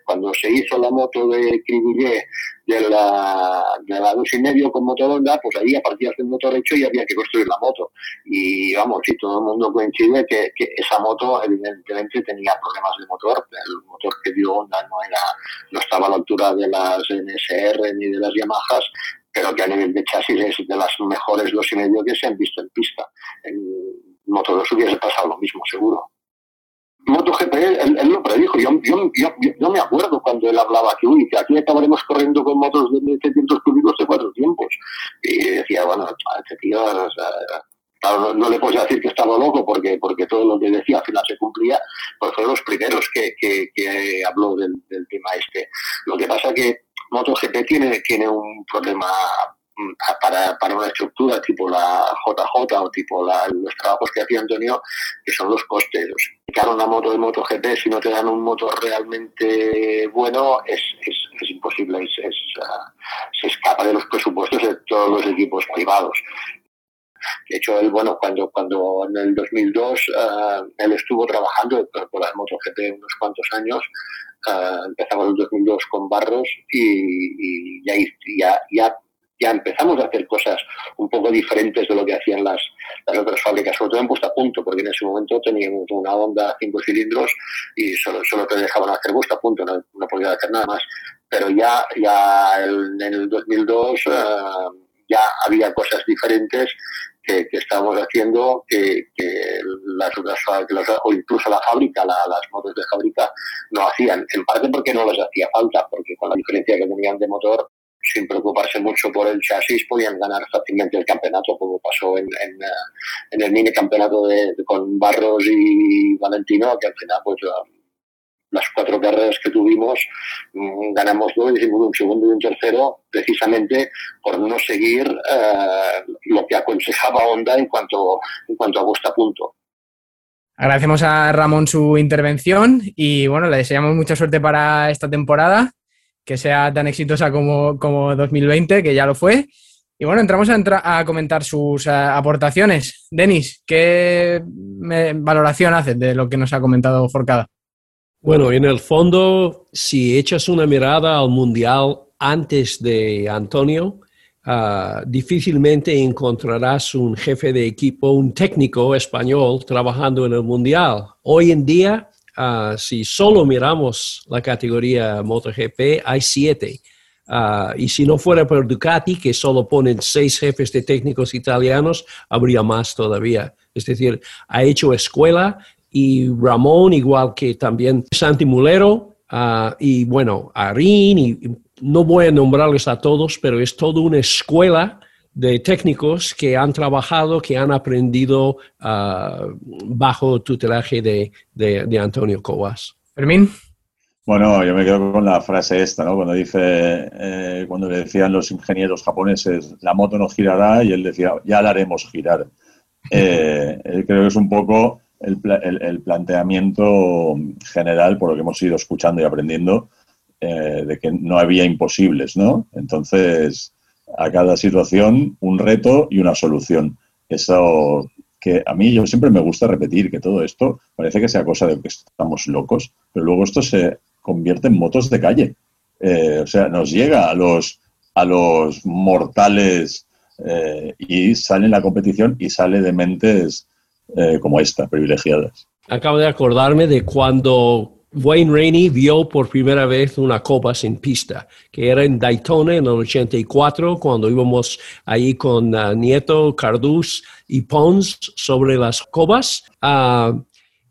Cuando se hizo la moto de Cribillé de la, de la dos y medio con motor Honda, pues ahí a partir del motor hecho y había que construir la moto. Y vamos, y todo el mundo coincide que, esa moto evidentemente tenía problemas de motor. El motor que dio Honda no era, no estaba a la altura de las NSR ni de las Yamahas, pero que a nivel de chasis es de las mejores dos y medio que se han visto en pista. Moto 2 hubiese pasado lo mismo, seguro. MotoGP, él, él lo predijo. Yo, yo, yo, me acuerdo cuando él hablaba que, uy, que aquí acabaremos corriendo con motos de 1700 cúbicos de cuatro tiempos. Y decía, bueno, este tío, no, le puedo decir que estaba loco porque, porque todo lo que decía al final se cumplía, pues fue los primeros que, que, habló del, del, tema este. Lo que pasa que MotoGP tiene, tiene un problema Mm, para, para una estructura tipo la JJ o tipo la, los trabajos que hacía Antonio, que son los costes. Claro, una moto de MotoGP, si no te dan un motor realmente bueno, es, es, es imposible, es, ah, se escapa de los presupuestos de todos los equipos privados. De hecho, él, bueno, cuando, cuando en el 2002 ah, él estuvo trabajando por la MotoGP unos cuantos años, uh, empezamos en el 2002 con Barros y, y ya, ya, ya ya empezamos a hacer cosas un poco diferentes de lo que hacían las, las otras fábricas, sobre todo en puesta a punto, porque en ese momento teníamos una Honda cinco cilindros y solo, solo te dejaban hacer puesta a punto, no, no podías hacer nada más. Pero ya, ya en el 2002 eh, ya había cosas diferentes que, estábamos haciendo que, las otras, o incluso la fábrica, las motos de fábrica no hacían, en parte porque no les hacía falta, porque con la diferencia que tenían de motor, sin preocuparse mucho por el chasis, podían ganar fácilmente el campeonato, como pasó en, en, en el mini campeonato de, con Barros y Valentino, que al final pues las cuatro carreras que tuvimos, mm, ganamos dos, hicimos un segundo y un tercero, precisamente por no seguir eh, lo que aconsejaba Honda en cuanto, en cuanto a vuestra punto. Agradecemos a Ramón su intervención y bueno, le deseamos mucha suerte para esta temporada, que sea tan exitosa como, como 2020, que ya lo fue. Y bueno, entramos a, a comentar sus eh, aportaciones. Denis, ¿qué valoración haces de lo que nos ha comentado Forcada? Bueno, en el fondo, si echas una mirada al Mundial antes de Antonio, ah, difícilmente encontrarás un jefe de equipo, un técnico español trabajando en el Mundial. Hoy en día, ah, si solo miramos la categoría MotoGP, hay siete. Ah, y si no fuera por Ducati, que solo ponen seis jefes de técnicos italianos, habría más todavía. Es decir, ha hecho escuela y Ramón, igual que también Santi Mulero, ah, y bueno, Arin, y no voy a nombrarles a todos, pero es toda una escuela de técnicos que han trabajado, que han aprendido uh, bajo tutelaje de, de, Antonio Cobas. Fermín. Bueno, yo me quedo con la frase esta, ¿no? Cuando dice, eh, cuando le decían los ingenieros japoneses, la moto no girará, y él decía, ya la haremos girar. Eh, creo que es un poco el, planteamiento general, por lo que hemos ido escuchando y aprendiendo, eh, de que no había imposibles, ¿no? Entonces, a cada situación un reto y una solución. Eso que a mí yo siempre me gusta repetir que todo esto parece que sea cosa de que estamos locos, pero luego esto se convierte en motos de calle. Eh, o sea, nos llega a los, a los mortales eh, y sale en la competición y sale de mentes eh, como esta, privilegiadas. Acabo de acordarme de cuando Wayne Rainey vio por primera vez una copa sin pista, que era en Daytona en el 84, cuando íbamos ahí con uh, Nieto, Cardús y Pons sobre las copas. Uh,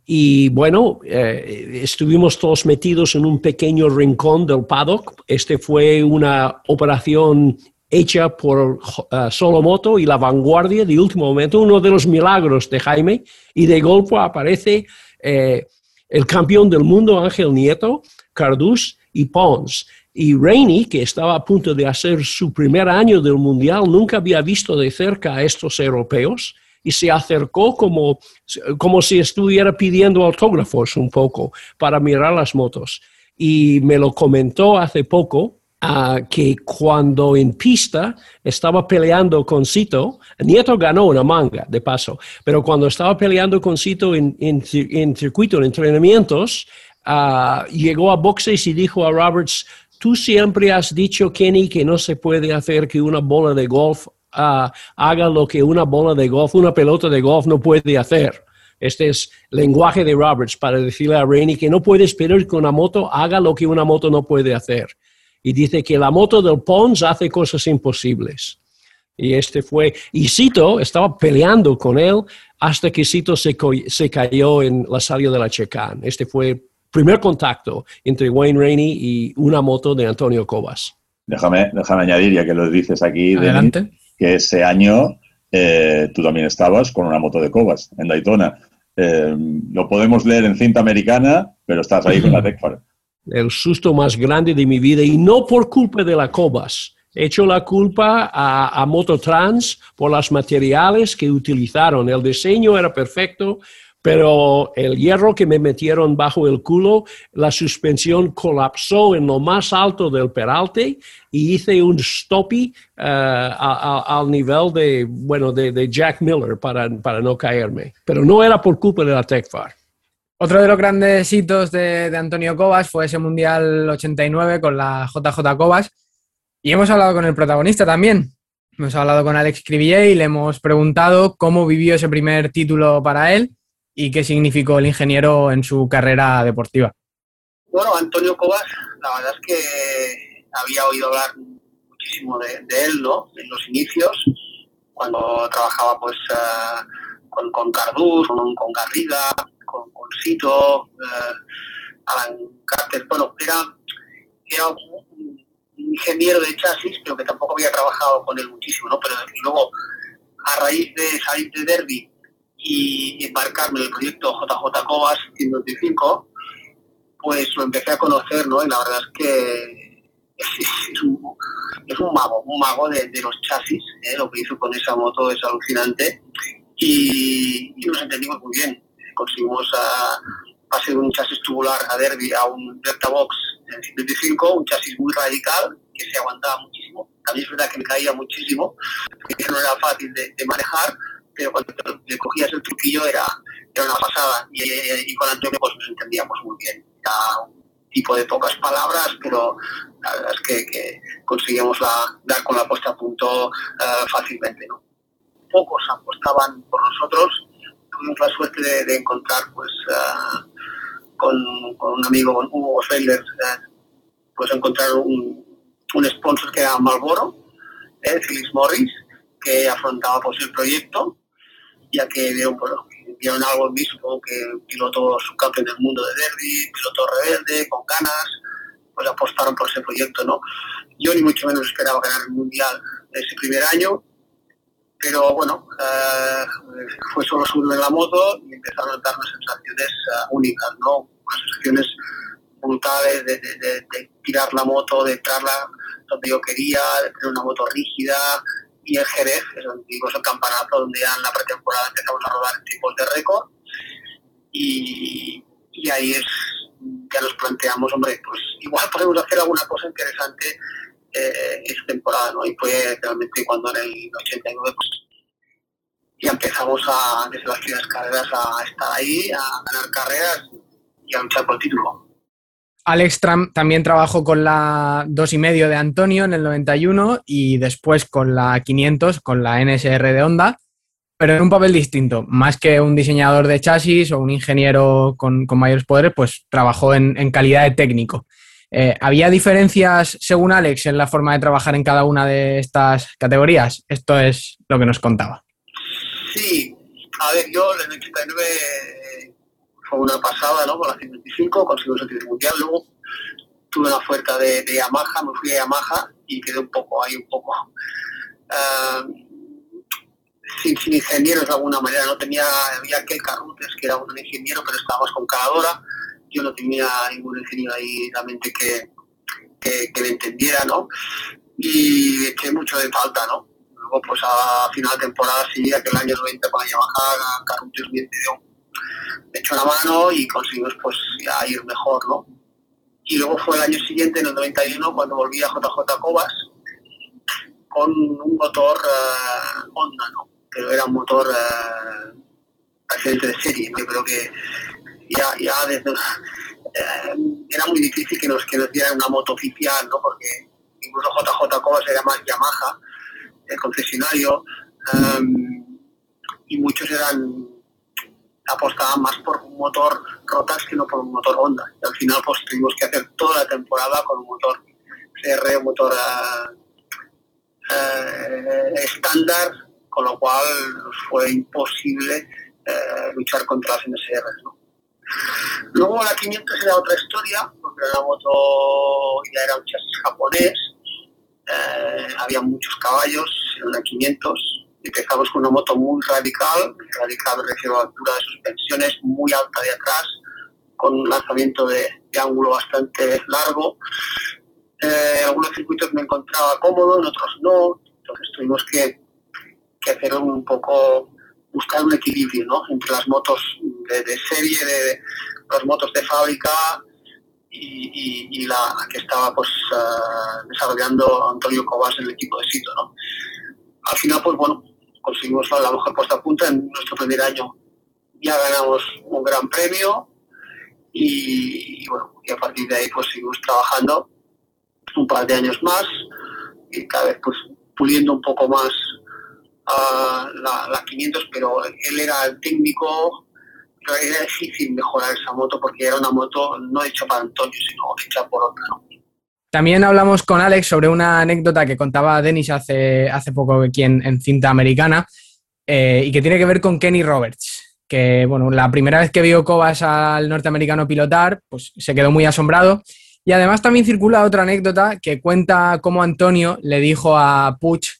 y bueno, eh, estuvimos todos metidos en un pequeño rincón del paddock. Este fue una operación hecha por uh, Solomoto y la vanguardia de último momento, uno de los milagros de Jaime, y de golpe aparece eh, el campeón del mundo, Ángel Nieto, Cardús y Pons. Y Rainey, que estaba a punto de hacer su primer año del Mundial, nunca había visto de cerca a estos europeos y se acercó como, como si estuviera pidiendo autógrafos un poco para mirar las motos. Y me lo comentó hace poco que cuando en pista estaba peleando con Cito, Nieto ganó una manga, de paso, pero cuando estaba peleando con Cito en, circuito, en entrenamientos, uh, llegó a boxes y dijo a Roberts, tú siempre has dicho, Kenny, que no se puede hacer que una bola de golf uh, haga lo que una bola de golf, una pelota de golf no puede hacer. Este es lenguaje de Roberts para decirle a Rainey que no puede esperar que una moto haga lo que una moto no puede hacer y dice que la moto del Pons hace cosas imposibles. Y este fue, y Cito estaba peleando con él hasta que Cito se, se cayó en la salida de la Checán. Este fue el primer contacto entre Wayne Rainey y una moto de Antonio Cobas. Déjame, déjame añadir, ya que lo dices aquí, que ese año eh, tú también estabas con una moto de Cobas en Daytona. Eh, lo podemos leer en cinta americana, pero estás ahí con la Tecfar el susto más grande de mi vida y no por culpa de la Cobas. He hecho la culpa a, a Mototrans por los materiales que utilizaron. El diseño era perfecto, pero el hierro que me metieron bajo el culo, la suspensión colapsó en lo más alto del peralte y hice un stoppy uh, al nivel de, bueno, de, Jack Miller para, para, no caerme. Pero no era por culpa de la Tecfar. Otro de los grandes hitos de, Antonio Cobas fue ese Mundial 89 con la JJ Cobas. Y hemos hablado con el protagonista también. Hemos hablado con Alex Cribillet y le hemos preguntado cómo vivió ese primer título para él y qué significó el ingeniero en su carrera deportiva. Bueno, Antonio Cobas, la verdad es que había oído hablar muchísimo de, él, ¿no? En los inicios cuando trabajaba pues con, con Cardús, con, con Garriga, con, con Sito, Alan Carter, bueno, era, era un, ingeniero de chasis, pero que tampoco había trabajado con él muchísimo, ¿no? Pero luego, a raíz de salir de Derby y embarcarme en el proyecto JJ Cobas 125, pues lo empecé a conocer, ¿no? Y la verdad es que es, un, mago, un mago de, los chasis, ¿eh? lo que hizo con esa moto es alucinante y, nos entendimos muy bien. Conseguimos a, pasé de un chasis tubular a Derby a un Delta Box en 55, un chasis muy radical que se aguantaba muchísimo. También es verdad que me caía muchísimo, que no era fácil de, manejar, pero cuando le cogías el truquillo era, era una pasada. Y, con Antonio pues nos entendíamos muy bien. Era un tipo de pocas palabras, pero la verdad es que, conseguíamos la, dar con la puesta a punto uh, fácilmente. ¿no? Pocos apostaban por nosotros, tuvimos la suerte de, encontrar pues uh, con, un amigo, Hugo Seiler, uh, pues encontrar un, un sponsor que era Marlboro, eh, Phyllis Morris, que afrontaba pues el proyecto, ya que vieron, pues, vieron algo en mí, supongo que piloto subcampeón del mundo de derby, piloto rebelde, con ganas, pues apostaron por ese proyecto, ¿no? Yo ni mucho menos esperaba ganar el Mundial ese primer año, pero bueno, eh, fue solo subirme en la moto y empezaron a darme sensaciones uh, únicas, ¿no? Unas sensaciones brutales de, de, tirar la moto, de entrarla donde yo quería, de tener una moto rígida. Y en Jerez, es el campeonato donde ya en la pretemporada empezamos a rodar tipos de récord. Y, y ahí es, ya nos planteamos, hombre, pues igual podemos hacer alguna cosa interesante eh, esta temporada, ¿no? Y fue realmente cuando en el 89 pues, ya empezamos a, desde las primeras carreras a estar ahí, a ganar carreras y a luchar por el título. Alex también trabajó con la dos y medio de Antonio en el 91 y después con la 500, con la NSR de Honda, pero en un papel distinto. Más que un diseñador de chasis o un ingeniero con, mayores poderes, pues trabajó en, calidad de técnico. Eh, ¿Había diferencias, según Alex, en la forma de trabajar en cada una de estas categorías? Esto es lo que nos contaba. Sí, a ver, yo en el 89 fue una pasada, ¿no? Con la 55, conseguimos el título mundial. Luego tuve una oferta de, Yamaha, me fui a Yamaha y quedé un poco ahí, un poco uh, sin, ingenieros de alguna manera. No tenía, había aquel Carrutes que era un ingeniero, pero estábamos con Caladora. Yo no tenía ningún ingeniero ahí realmente que, que, que me entendiera, ¿no? Y eché mucho de falta, ¿no? Luego, pues a final de temporada, sí, aquel año 90 con la Yamaha, Carrutes me echó la mano y conseguimos pues ir mejor, ¿no? Y luego fue el año siguiente, en el 91, cuando volví a JJ Cobas con un motor uh, Honda, ¿no? Pero era un motor uh, de serie, ¿no? Yo creo que ya, ya desde, uh, era muy difícil que nos, que nos dieran una moto oficial, ¿no? Porque incluso JJ Cobas era más Yamaha, el concesionario, um, y muchos eran apostaban más por un motor Rotax que no por un motor Honda. Y al final pues tuvimos que hacer toda la temporada con un motor CR, un motor eh, eh, estándar, con lo cual fue imposible eh, luchar contra las NSR. Luego la 500 era otra historia, porque la moto ya era un chasis japonés, había muchos caballos en la 500, empezamos con una moto muy radical, radical me refiero altura de suspensiones, muy alta de atrás, con un lanzamiento de, ángulo bastante largo. Eh, algunos circuitos me encontraba cómodo, en otros no, entonces tuvimos que, hacer un poco, buscar un equilibrio ¿no? entre las motos de, serie, de, las motos de fábrica y, la que estaba pues uh, desarrollando Antonio Cobas en el equipo de Sito. ¿no? Al final, pues bueno, conseguimos la mejor puesta a punta en nuestro primer año. Ya ganamos un gran premio y, bueno, y a partir de ahí pues seguimos trabajando un par de años más y cada vez pues puliendo un poco más uh, la, 500, pero él era el técnico, pero era difícil mejorar esa moto porque era una moto no hecha para Antonio, sino hecha por otra. También hablamos con Alex sobre una anécdota que contaba Denis hace, hace poco aquí en, cinta americana eh, y que tiene que ver con Kenny Roberts, que bueno, la primera vez que vio Cobas al norteamericano pilotar, pues se quedó muy asombrado. Y además también circula otra anécdota que cuenta cómo Antonio le dijo a Puch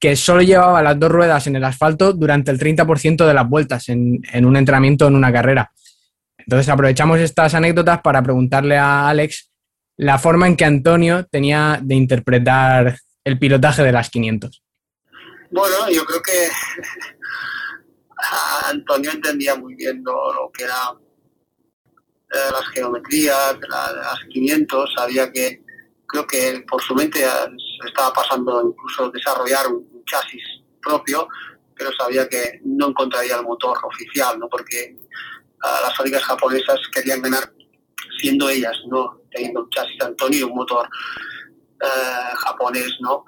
que solo llevaba las dos ruedas en el asfalto durante el 30% de las vueltas en, un entrenamiento en una carrera. Entonces aprovechamos estas anécdotas para preguntarle a Alex la forma en que Antonio tenía de interpretar el pilotaje de las 500. Bueno, yo creo que Antonio entendía muy bien lo, que era eh, las geometrías de, las 500, sabía que creo que por su mente estaba pasando incluso desarrollar un, chasis propio, pero sabía que no encontraría el motor oficial, ¿no? porque ah, las fábricas japonesas querían ganar siendo ellas, ¿no? Teniendo un chasis Antonio y un motor eh, japonés, ¿no?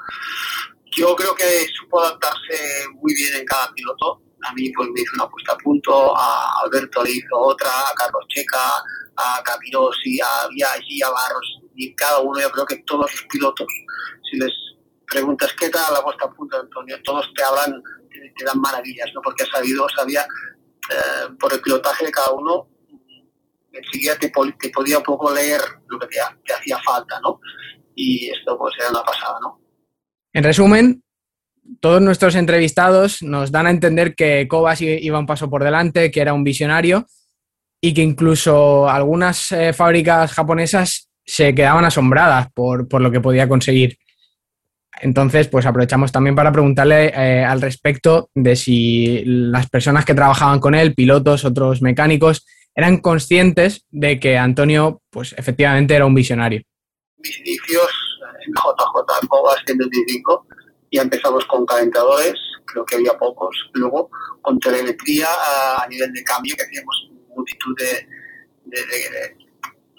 Yo creo que supo adaptarse muy bien en cada piloto. A mí pues me hizo una puesta a punto, a Alberto le hizo otra, a Carlos Checa, a Capirosi, a Viaggi, a Barros, y cada uno, yo creo que todos los pilotos, si les preguntas qué tal la puesta a punto Antonio, todos te hablan, te, dan maravillas, ¿no? Porque sabido, sabía eh, por el pilotaje de cada uno enseguida te, te, podía un poco leer lo que te, hacía falta, ¿no? Y esto pues era una pasada, ¿no? En resumen, todos nuestros entrevistados nos dan a entender que Cobas iba un paso por delante, que era un visionario y que incluso algunas eh, fábricas japonesas se quedaban asombradas por, por, lo que podía conseguir. Entonces, pues aprovechamos también para preguntarle eh, al respecto de si las personas que trabajaban con él, pilotos, otros mecánicos, eran conscientes de que Antonio, pues efectivamente era un visionario. Mis inicios en JJ Cobas 125 ya empezamos con calentadores, creo que había pocos. Luego con telemetría a, nivel de cambio, que hacíamos multitud de, de,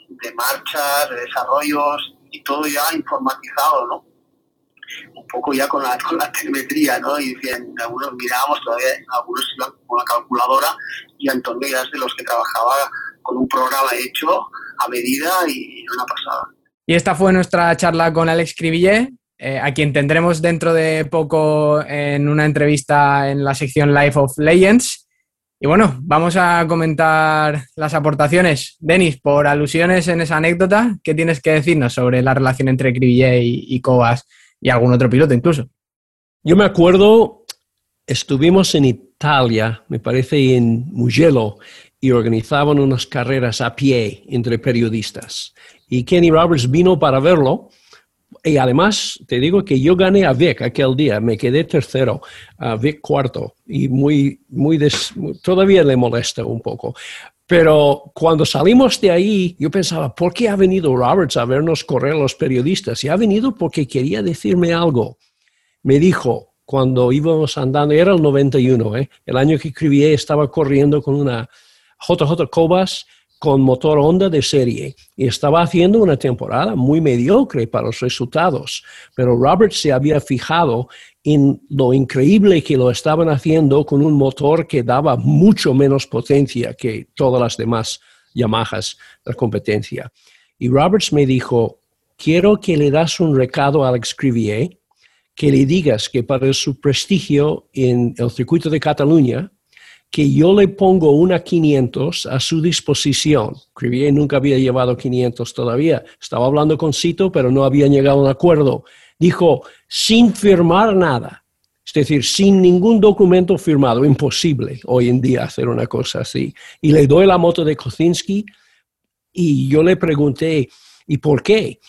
de marchas, de desarrollos y todo ya informatizado, ¿no? Un poco ya con la, con la telemetría, ¿no? Y decían, algunos mirábamos todavía, algunos iban con la calculadora y Antonio era de los que trabajaba con un programa hecho a medida y una pasada. Y esta fue nuestra charla con Alex Cribillé, eh, a quien tendremos dentro de poco en una entrevista en la sección Life of Legends. Y bueno, vamos a comentar las aportaciones. Denis, por alusiones en esa anécdota, ¿qué tienes que decirnos sobre la relación entre Cribillé y, y Cobas? Y algún otro piloto incluso. Yo me acuerdo, estuvimos en Italia, me parece en Mugello, y organizaban unas carreras a pie entre periodistas. Y Kenny Roberts vino para verlo. Y además, te digo que yo gané a Vic aquel día, me quedé tercero, a Vic cuarto, y muy, muy todavía le molesta un poco. Pero cuando salimos de ahí, yo pensaba, ¿por qué ha venido Roberts a vernos correr los periodistas? Y ha venido porque quería decirme algo. Me dijo, cuando íbamos andando, era el 91, ¿eh? el año que escribí, estaba corriendo con una JJ Cobas con motor Honda de serie y estaba haciendo una temporada muy mediocre para los resultados, pero Roberts se había fijado en lo increíble que lo estaban haciendo con un motor que daba mucho menos potencia que todas las demás Yamahas de competencia. Y Roberts me dijo, quiero que le das un recado a Alex Crivier, que le digas que para su prestigio en el circuito de Cataluña, que yo le pongo una 500 a su disposición. Crivier nunca había llevado 500 todavía. Estaba hablando con Cito, pero no había llegado a un acuerdo dijo, sin firmar nada, es decir, sin ningún documento firmado, imposible hoy en día hacer una cosa así. Y le doy la moto de Kocinski y yo le pregunté, ¿y por qué?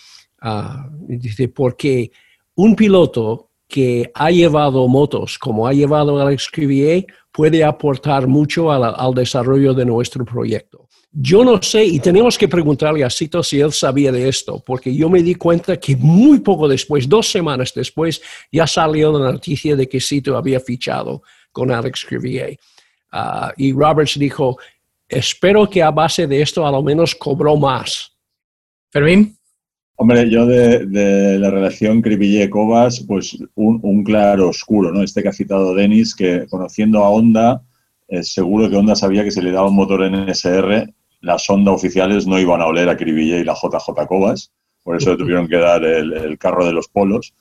Ah, dice, porque un piloto que ha llevado motos como ha llevado Alex Crivier puede aportar mucho al desarrollo de nuestro proyecto. Yo no sé, y tenemos que preguntarle a Cito si él sabía de esto, porque yo me di cuenta que muy poco después, dos semanas después, ya salió la noticia de que Cito había fichado con Alex Crivier. Ah, y Roberts dijo, espero que a base de esto a lo menos cobró más. Fermín. Hombre, yo de, la relación Crivier-Cobas, pues un, claro oscuro, ¿no? Este que ha citado Denis, que conociendo a Honda, seguro que Honda sabía que se le daba un motor NSR las ondas oficiales no iban a oler a Cribille y la JJ Cobas, por eso tuvieron que dar el, carro de los polos.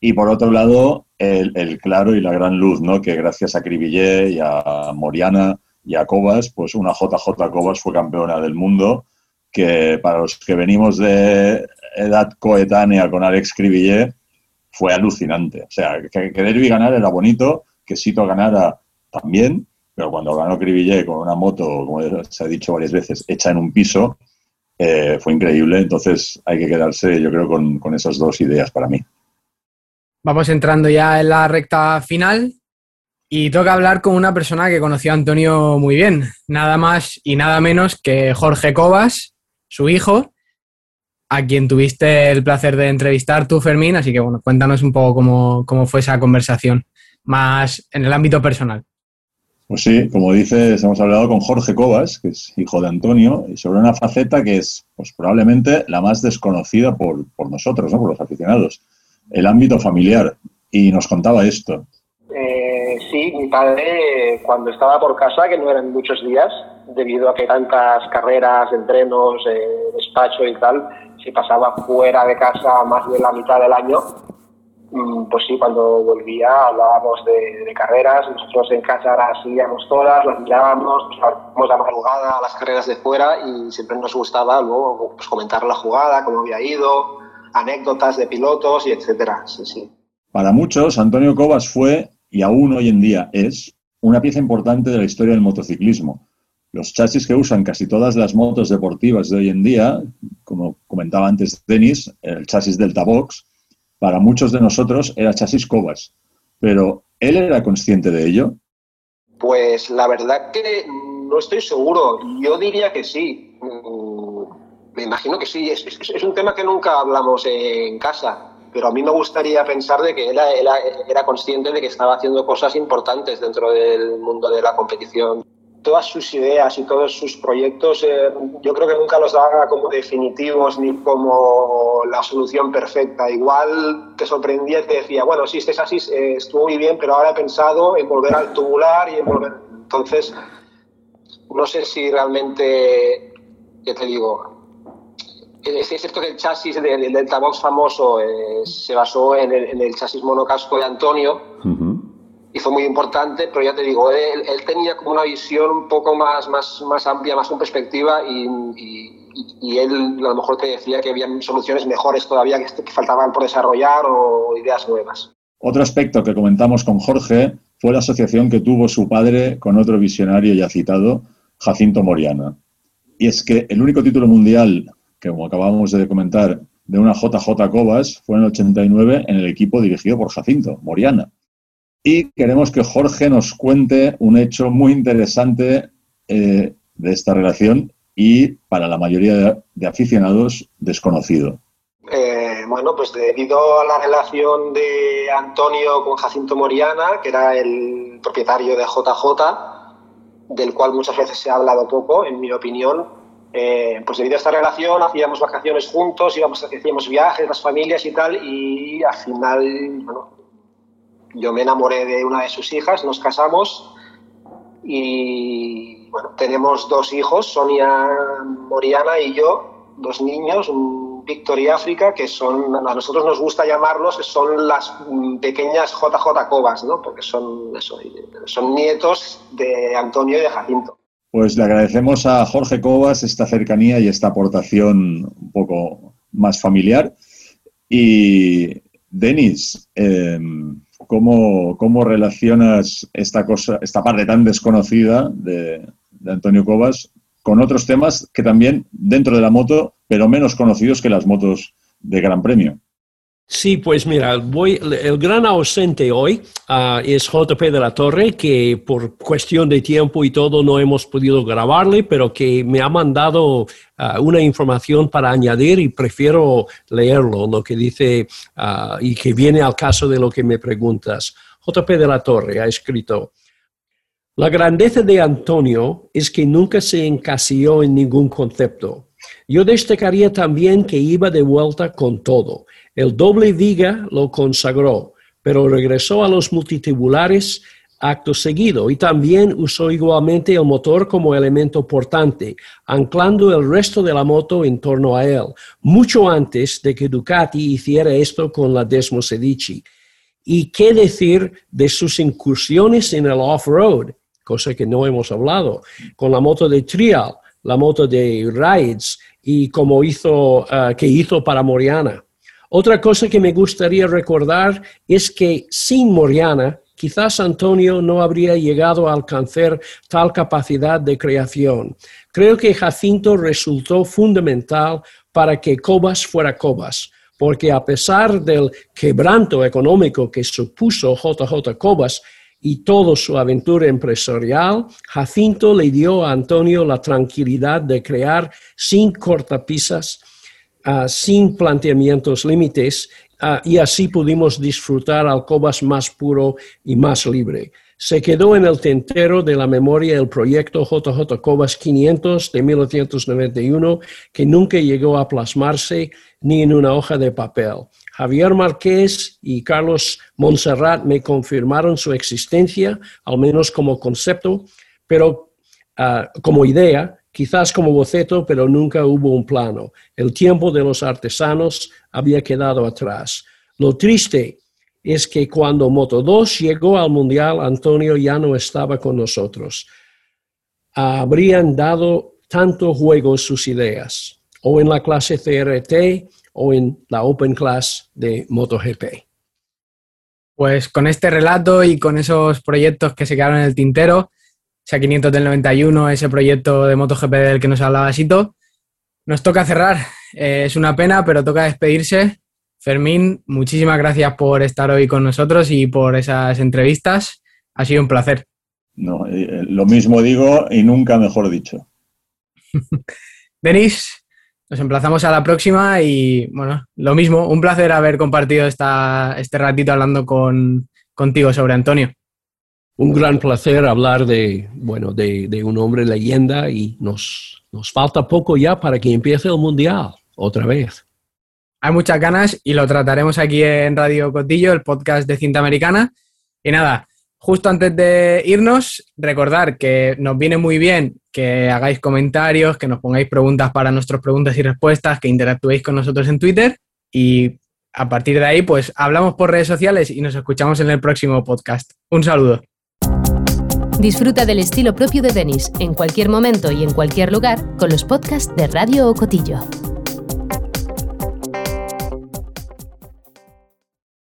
Y por otro lado, el, claro y la gran luz, ¿no? que gracias a Cribillé y a Moriana y a Cobas, pues una JJ Cobas fue campeona del mundo, que para los que venimos de edad coetánea con Alex Cribillé, fue alucinante. O sea, que, que Derby ganar era bonito, que Sito ganara también, pero cuando ganó Cribillé con una moto, como se ha dicho varias veces, hecha en un piso, eh, fue increíble. Entonces hay que quedarse, yo creo, con, con esas dos ideas para mí. Vamos entrando ya en la recta final y toca hablar con una persona que conoció a Antonio muy bien, nada más y nada menos que Jorge Cobas, su hijo, a quien tuviste el placer de entrevistar tú, Fermín, así que bueno, cuéntanos un poco cómo, cómo fue esa conversación, más en el ámbito personal. Pues sí, como dices, hemos hablado con Jorge Cobas, que es hijo de Antonio, y sobre una faceta que es pues, probablemente la más desconocida por, nosotros, ¿no? por los aficionados, el ámbito familiar. Y nos contaba esto. Eh, sí, mi padre, cuando estaba por casa, que no eran muchos días, debido a que tantas carreras, entrenos, eh, despacho y tal, se pasaba fuera de casa más de la mitad del año, Mm, pues sí, cuando volvía hablábamos de, carreras, nosotros en casa las seguíamos todas, las mirábamos, pues, la madrugada a las carreras de fuera y siempre nos gustaba luego pues, comentar la jugada, cómo había ido, anécdotas de pilotos y etcétera. Sí, sí. Para muchos, Antonio Cobas fue, y aún hoy en día es, una pieza importante de la historia del motociclismo. Los chasis que usan casi todas las motos deportivas de hoy en día, como comentaba antes Denis, el chasis Delta Box, para muchos de nosotros era chasis Cobas, pero ¿él era consciente de ello? Pues la verdad que no estoy seguro. Yo diría que sí. Mm, me imagino que sí. Es, un tema que nunca hablamos en casa, pero a mí me gustaría pensar de que él era consciente de que estaba haciendo cosas importantes dentro del mundo de la competición todas sus ideas y todos sus proyectos, eh, yo creo que nunca los daba como definitivos ni como la solución perfecta. Igual te sorprendía y te decía, bueno, sí, este es así, eh, estuvo muy bien, pero ahora he pensado en volver al tubular y en volver. Entonces, no sé si realmente, ¿qué te digo? Es, cierto que el chasis del, Delta Box famoso eh, se basó en el, chasis monocasco de Antonio y fue muy importante, pero ya te digo, él, tenía como una visión un poco más, más, más amplia, más con perspectiva y, él a lo mejor te decía que había soluciones mejores todavía que, que faltaban por desarrollar o ideas nuevas. Otro aspecto que comentamos con Jorge fue la asociación que tuvo su padre con otro visionario ya citado, Jacinto Moriana. Y es que el único título mundial que, como acabamos de comentar, de una JJ Cobas fue en el 89 en el equipo dirigido por Jacinto Moriana. Y queremos que Jorge nos cuente un hecho muy interesante eh, de esta relación y para la mayoría de, aficionados desconocido. Eh, bueno, pues debido a la relación de Antonio con Jacinto Moriana, que era el propietario de JJ, del cual muchas veces se ha hablado poco, en mi opinión, eh, pues debido a esta relación hacíamos vacaciones juntos, íbamos, hacíamos viajes, las familias y tal, y al final, bueno, yo me enamoré de una de sus hijas, nos casamos y tenemos dos hijos, Sonia Moriana y yo, dos niños, Víctor y África, que son, a nosotros nos gusta llamarlos, son las pequeñas JJ Cobas, ¿no? porque son, son nietos de Antonio y de Jacinto. Pues le agradecemos a Jorge Cobas esta cercanía y esta aportación un poco más familiar. Y Denis, eh, ¿Cómo, ¿Cómo, relacionas esta cosa, esta parte tan desconocida de, Antonio Cobas con otros temas que también dentro de la moto, pero menos conocidos que las motos de Gran Premio? Sí, pues mira, voy, el gran ausente hoy ah, es JP de la Torre, que por cuestión de tiempo y todo no hemos podido grabarle, pero que me ha mandado ah, una información para añadir y prefiero leerlo, lo que dice ah, y que viene al caso de lo que me preguntas. JP de la Torre ha escrito, la grandeza de Antonio es que nunca se encasilló en ningún concepto. Yo destacaría también que iba de vuelta con todo el doble viga lo consagró, pero regresó a los multitubulares acto seguido y también usó igualmente el motor como elemento portante, anclando el resto de la moto en torno a él, mucho antes de que Ducati hiciera esto con la Desmo Sedici. ¿Y qué decir de sus incursiones en el off-road? Cosa que no hemos hablado, con la moto de trial, la moto de rides y como hizo, uh, que hizo para Moriana. Otra cosa que me gustaría recordar es que sin Moriana, quizás Antonio no habría llegado a alcanzar tal capacidad de creación. Creo que Jacinto resultó fundamental para que Cobas fuera Cobas, porque a pesar del quebranto económico que supuso JJ Cobas y toda su aventura empresarial, Jacinto le dio a Antonio la tranquilidad de crear sin cortapisas, sin planteamientos límites y así pudimos disfrutar alcobas más puro y más libre. Se quedó en el tintero de la memoria el proyecto JJ Cobas 500 de 1991, que nunca llegó a plasmarse ni en una hoja de papel. Javier Márquez y Carlos Montserrat me confirmaron su existencia, al menos como concepto, pero ah, como idea, quizás como boceto, pero nunca hubo un plano. El tiempo de los artesanos había quedado atrás. Lo triste es que cuando Moto 2 llegó al Mundial, Antonio ya no estaba con nosotros. Habrían dado tanto juego sus ideas, o en la clase CRT o en la Open Class de MotoGP. Pues con este relato y con esos proyectos que se quedaron en el tintero, esa 500 del 91, ese proyecto de MotoGP del que nos hablaba Sito. Nos toca cerrar. Eh, es una pena, pero toca despedirse. Fermín, muchísimas gracias por estar hoy con nosotros y por esas entrevistas. Ha sido un placer. No, eh, lo mismo digo y nunca mejor dicho. Denis, nos emplazamos a la próxima y bueno, lo mismo, un placer haber compartido esta, este ratito hablando con, contigo sobre Antonio un gran placer hablar de, bueno, de, de, un hombre leyenda y nos, nos falta poco ya para que empiece el Mundial otra vez. Hay muchas ganas y lo trataremos aquí en Radio Cotillo, el podcast de cinta americana. Y nada, justo antes de irnos, recordar que nos viene muy bien que hagáis comentarios, que nos pongáis preguntas para nuestras preguntas y respuestas, que interactuéis con nosotros en Twitter y a partir de ahí, pues hablamos por redes sociales y nos escuchamos en el próximo podcast. Un saludo. Disfruta del estilo propio de Denis en cualquier momento y en cualquier lugar con los podcasts de Radio Ocotillo.